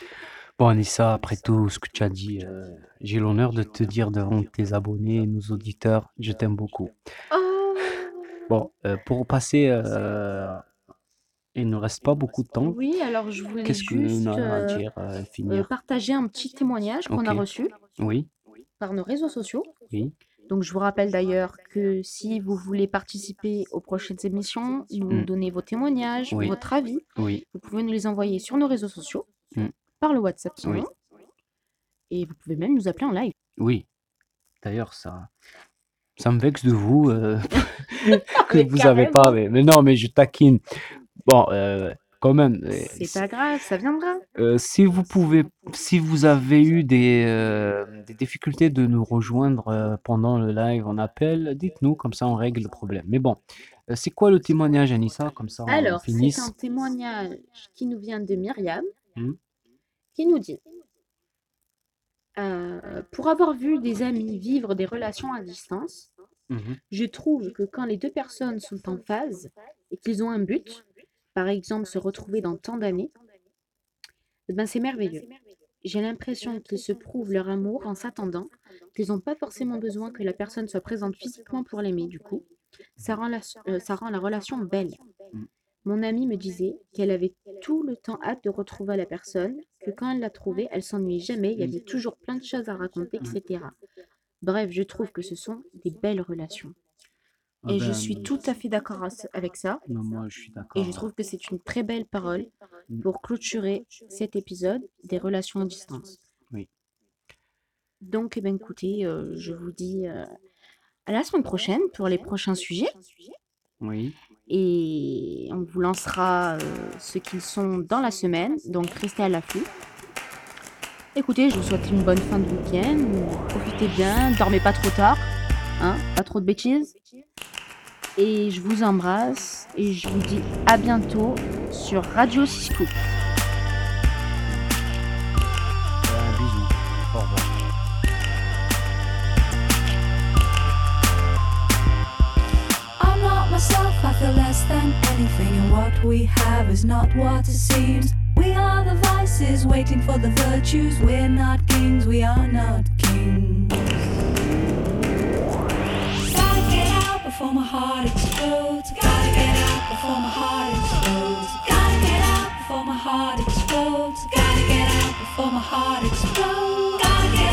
Bon Anissa, après tout ce que tu as dit, euh, j'ai l'honneur de te dire devant tes abonnés et nos auditeurs, je t'aime beaucoup. Oh Bon, euh, pour passer, euh, il ne reste pas beaucoup de temps. Oui, alors je voulais Qu'est-ce juste nous avons à dire, finir? partager un petit témoignage qu'on a Ok. reçu Oui, par nos réseaux sociaux. oui, Donc je vous rappelle d'ailleurs que si vous voulez participer aux prochaines émissions, nous Mm. donner vos témoignages, Oui. votre avis, oui, vous pouvez nous les envoyer sur nos réseaux sociaux, Mm. Par le WhatsApp sinon. Oui. Et vous pouvez même nous appeler en live. oui. D'ailleurs, ça, ça me vexe de vous euh, *laughs* que Mais vous avez pas, mais, mais non, mais je taquine. Bon, euh, quand même. euh, C'est pas grave, ça viendra. Euh, si vous pouvez, si vous avez eu des, des difficultés de nous rejoindre pendant le live en appel, dites-nous, comme ça on règle le problème. Mais bon, c'est quoi le témoignage, Anissa, comme ça on Alors, c'est un témoignage qui nous vient de Myriam, Hmm. Qui nous dit Euh, Pour avoir vu des amis vivre des relations à distance, Mhm. je trouve que quand les deux personnes sont en phase et qu'ils ont un but, par exemple se retrouver dans tant d'années, eh ben c'est merveilleux. J'ai l'impression qu'ils se prouvent leur amour en s'attendant, qu'ils n'ont pas forcément besoin que la personne soit présente physiquement pour l'aimer, du coup. Ça rend la, euh, ça rend la relation belle. Mon amie me disait qu'elle avait tout le temps hâte de retrouver la personne, que quand elle l'a trouvée, elle s'ennuyait jamais, il y avait toujours plein de choses à raconter, etc. Bref, je trouve que ce sont des belles relations. Ah Et je ben, suis tout à fait d'accord avec ça. non, moi, je suis d'accord. Et je trouve que c'est une très belle parole Mm. pour clôturer cet épisode des relations à distance. Oui. Donc, eh ben, écoutez, euh, je vous dis euh, à la semaine prochaine pour les prochains sujets. Oui. Et on vous lancera euh, ce qu'ils sont dans la semaine. Donc, restez à l'affût. Écoutez, je vous souhaite une bonne fin de week-end. Profitez bien, dormez pas trop tard. Hein, pas trop de bêtises. Et je vous embrasse et je vous dis à bientôt sur Radio Scoop. nothing, and what we have is not what it seems. We are the vices waiting for the virtues. We're not kings, we are not kings. Gotta get out before my heart explodes. Gotta get out before my heart explodes. Gotta get out before my heart explodes. Gotta get out before my heart explodes.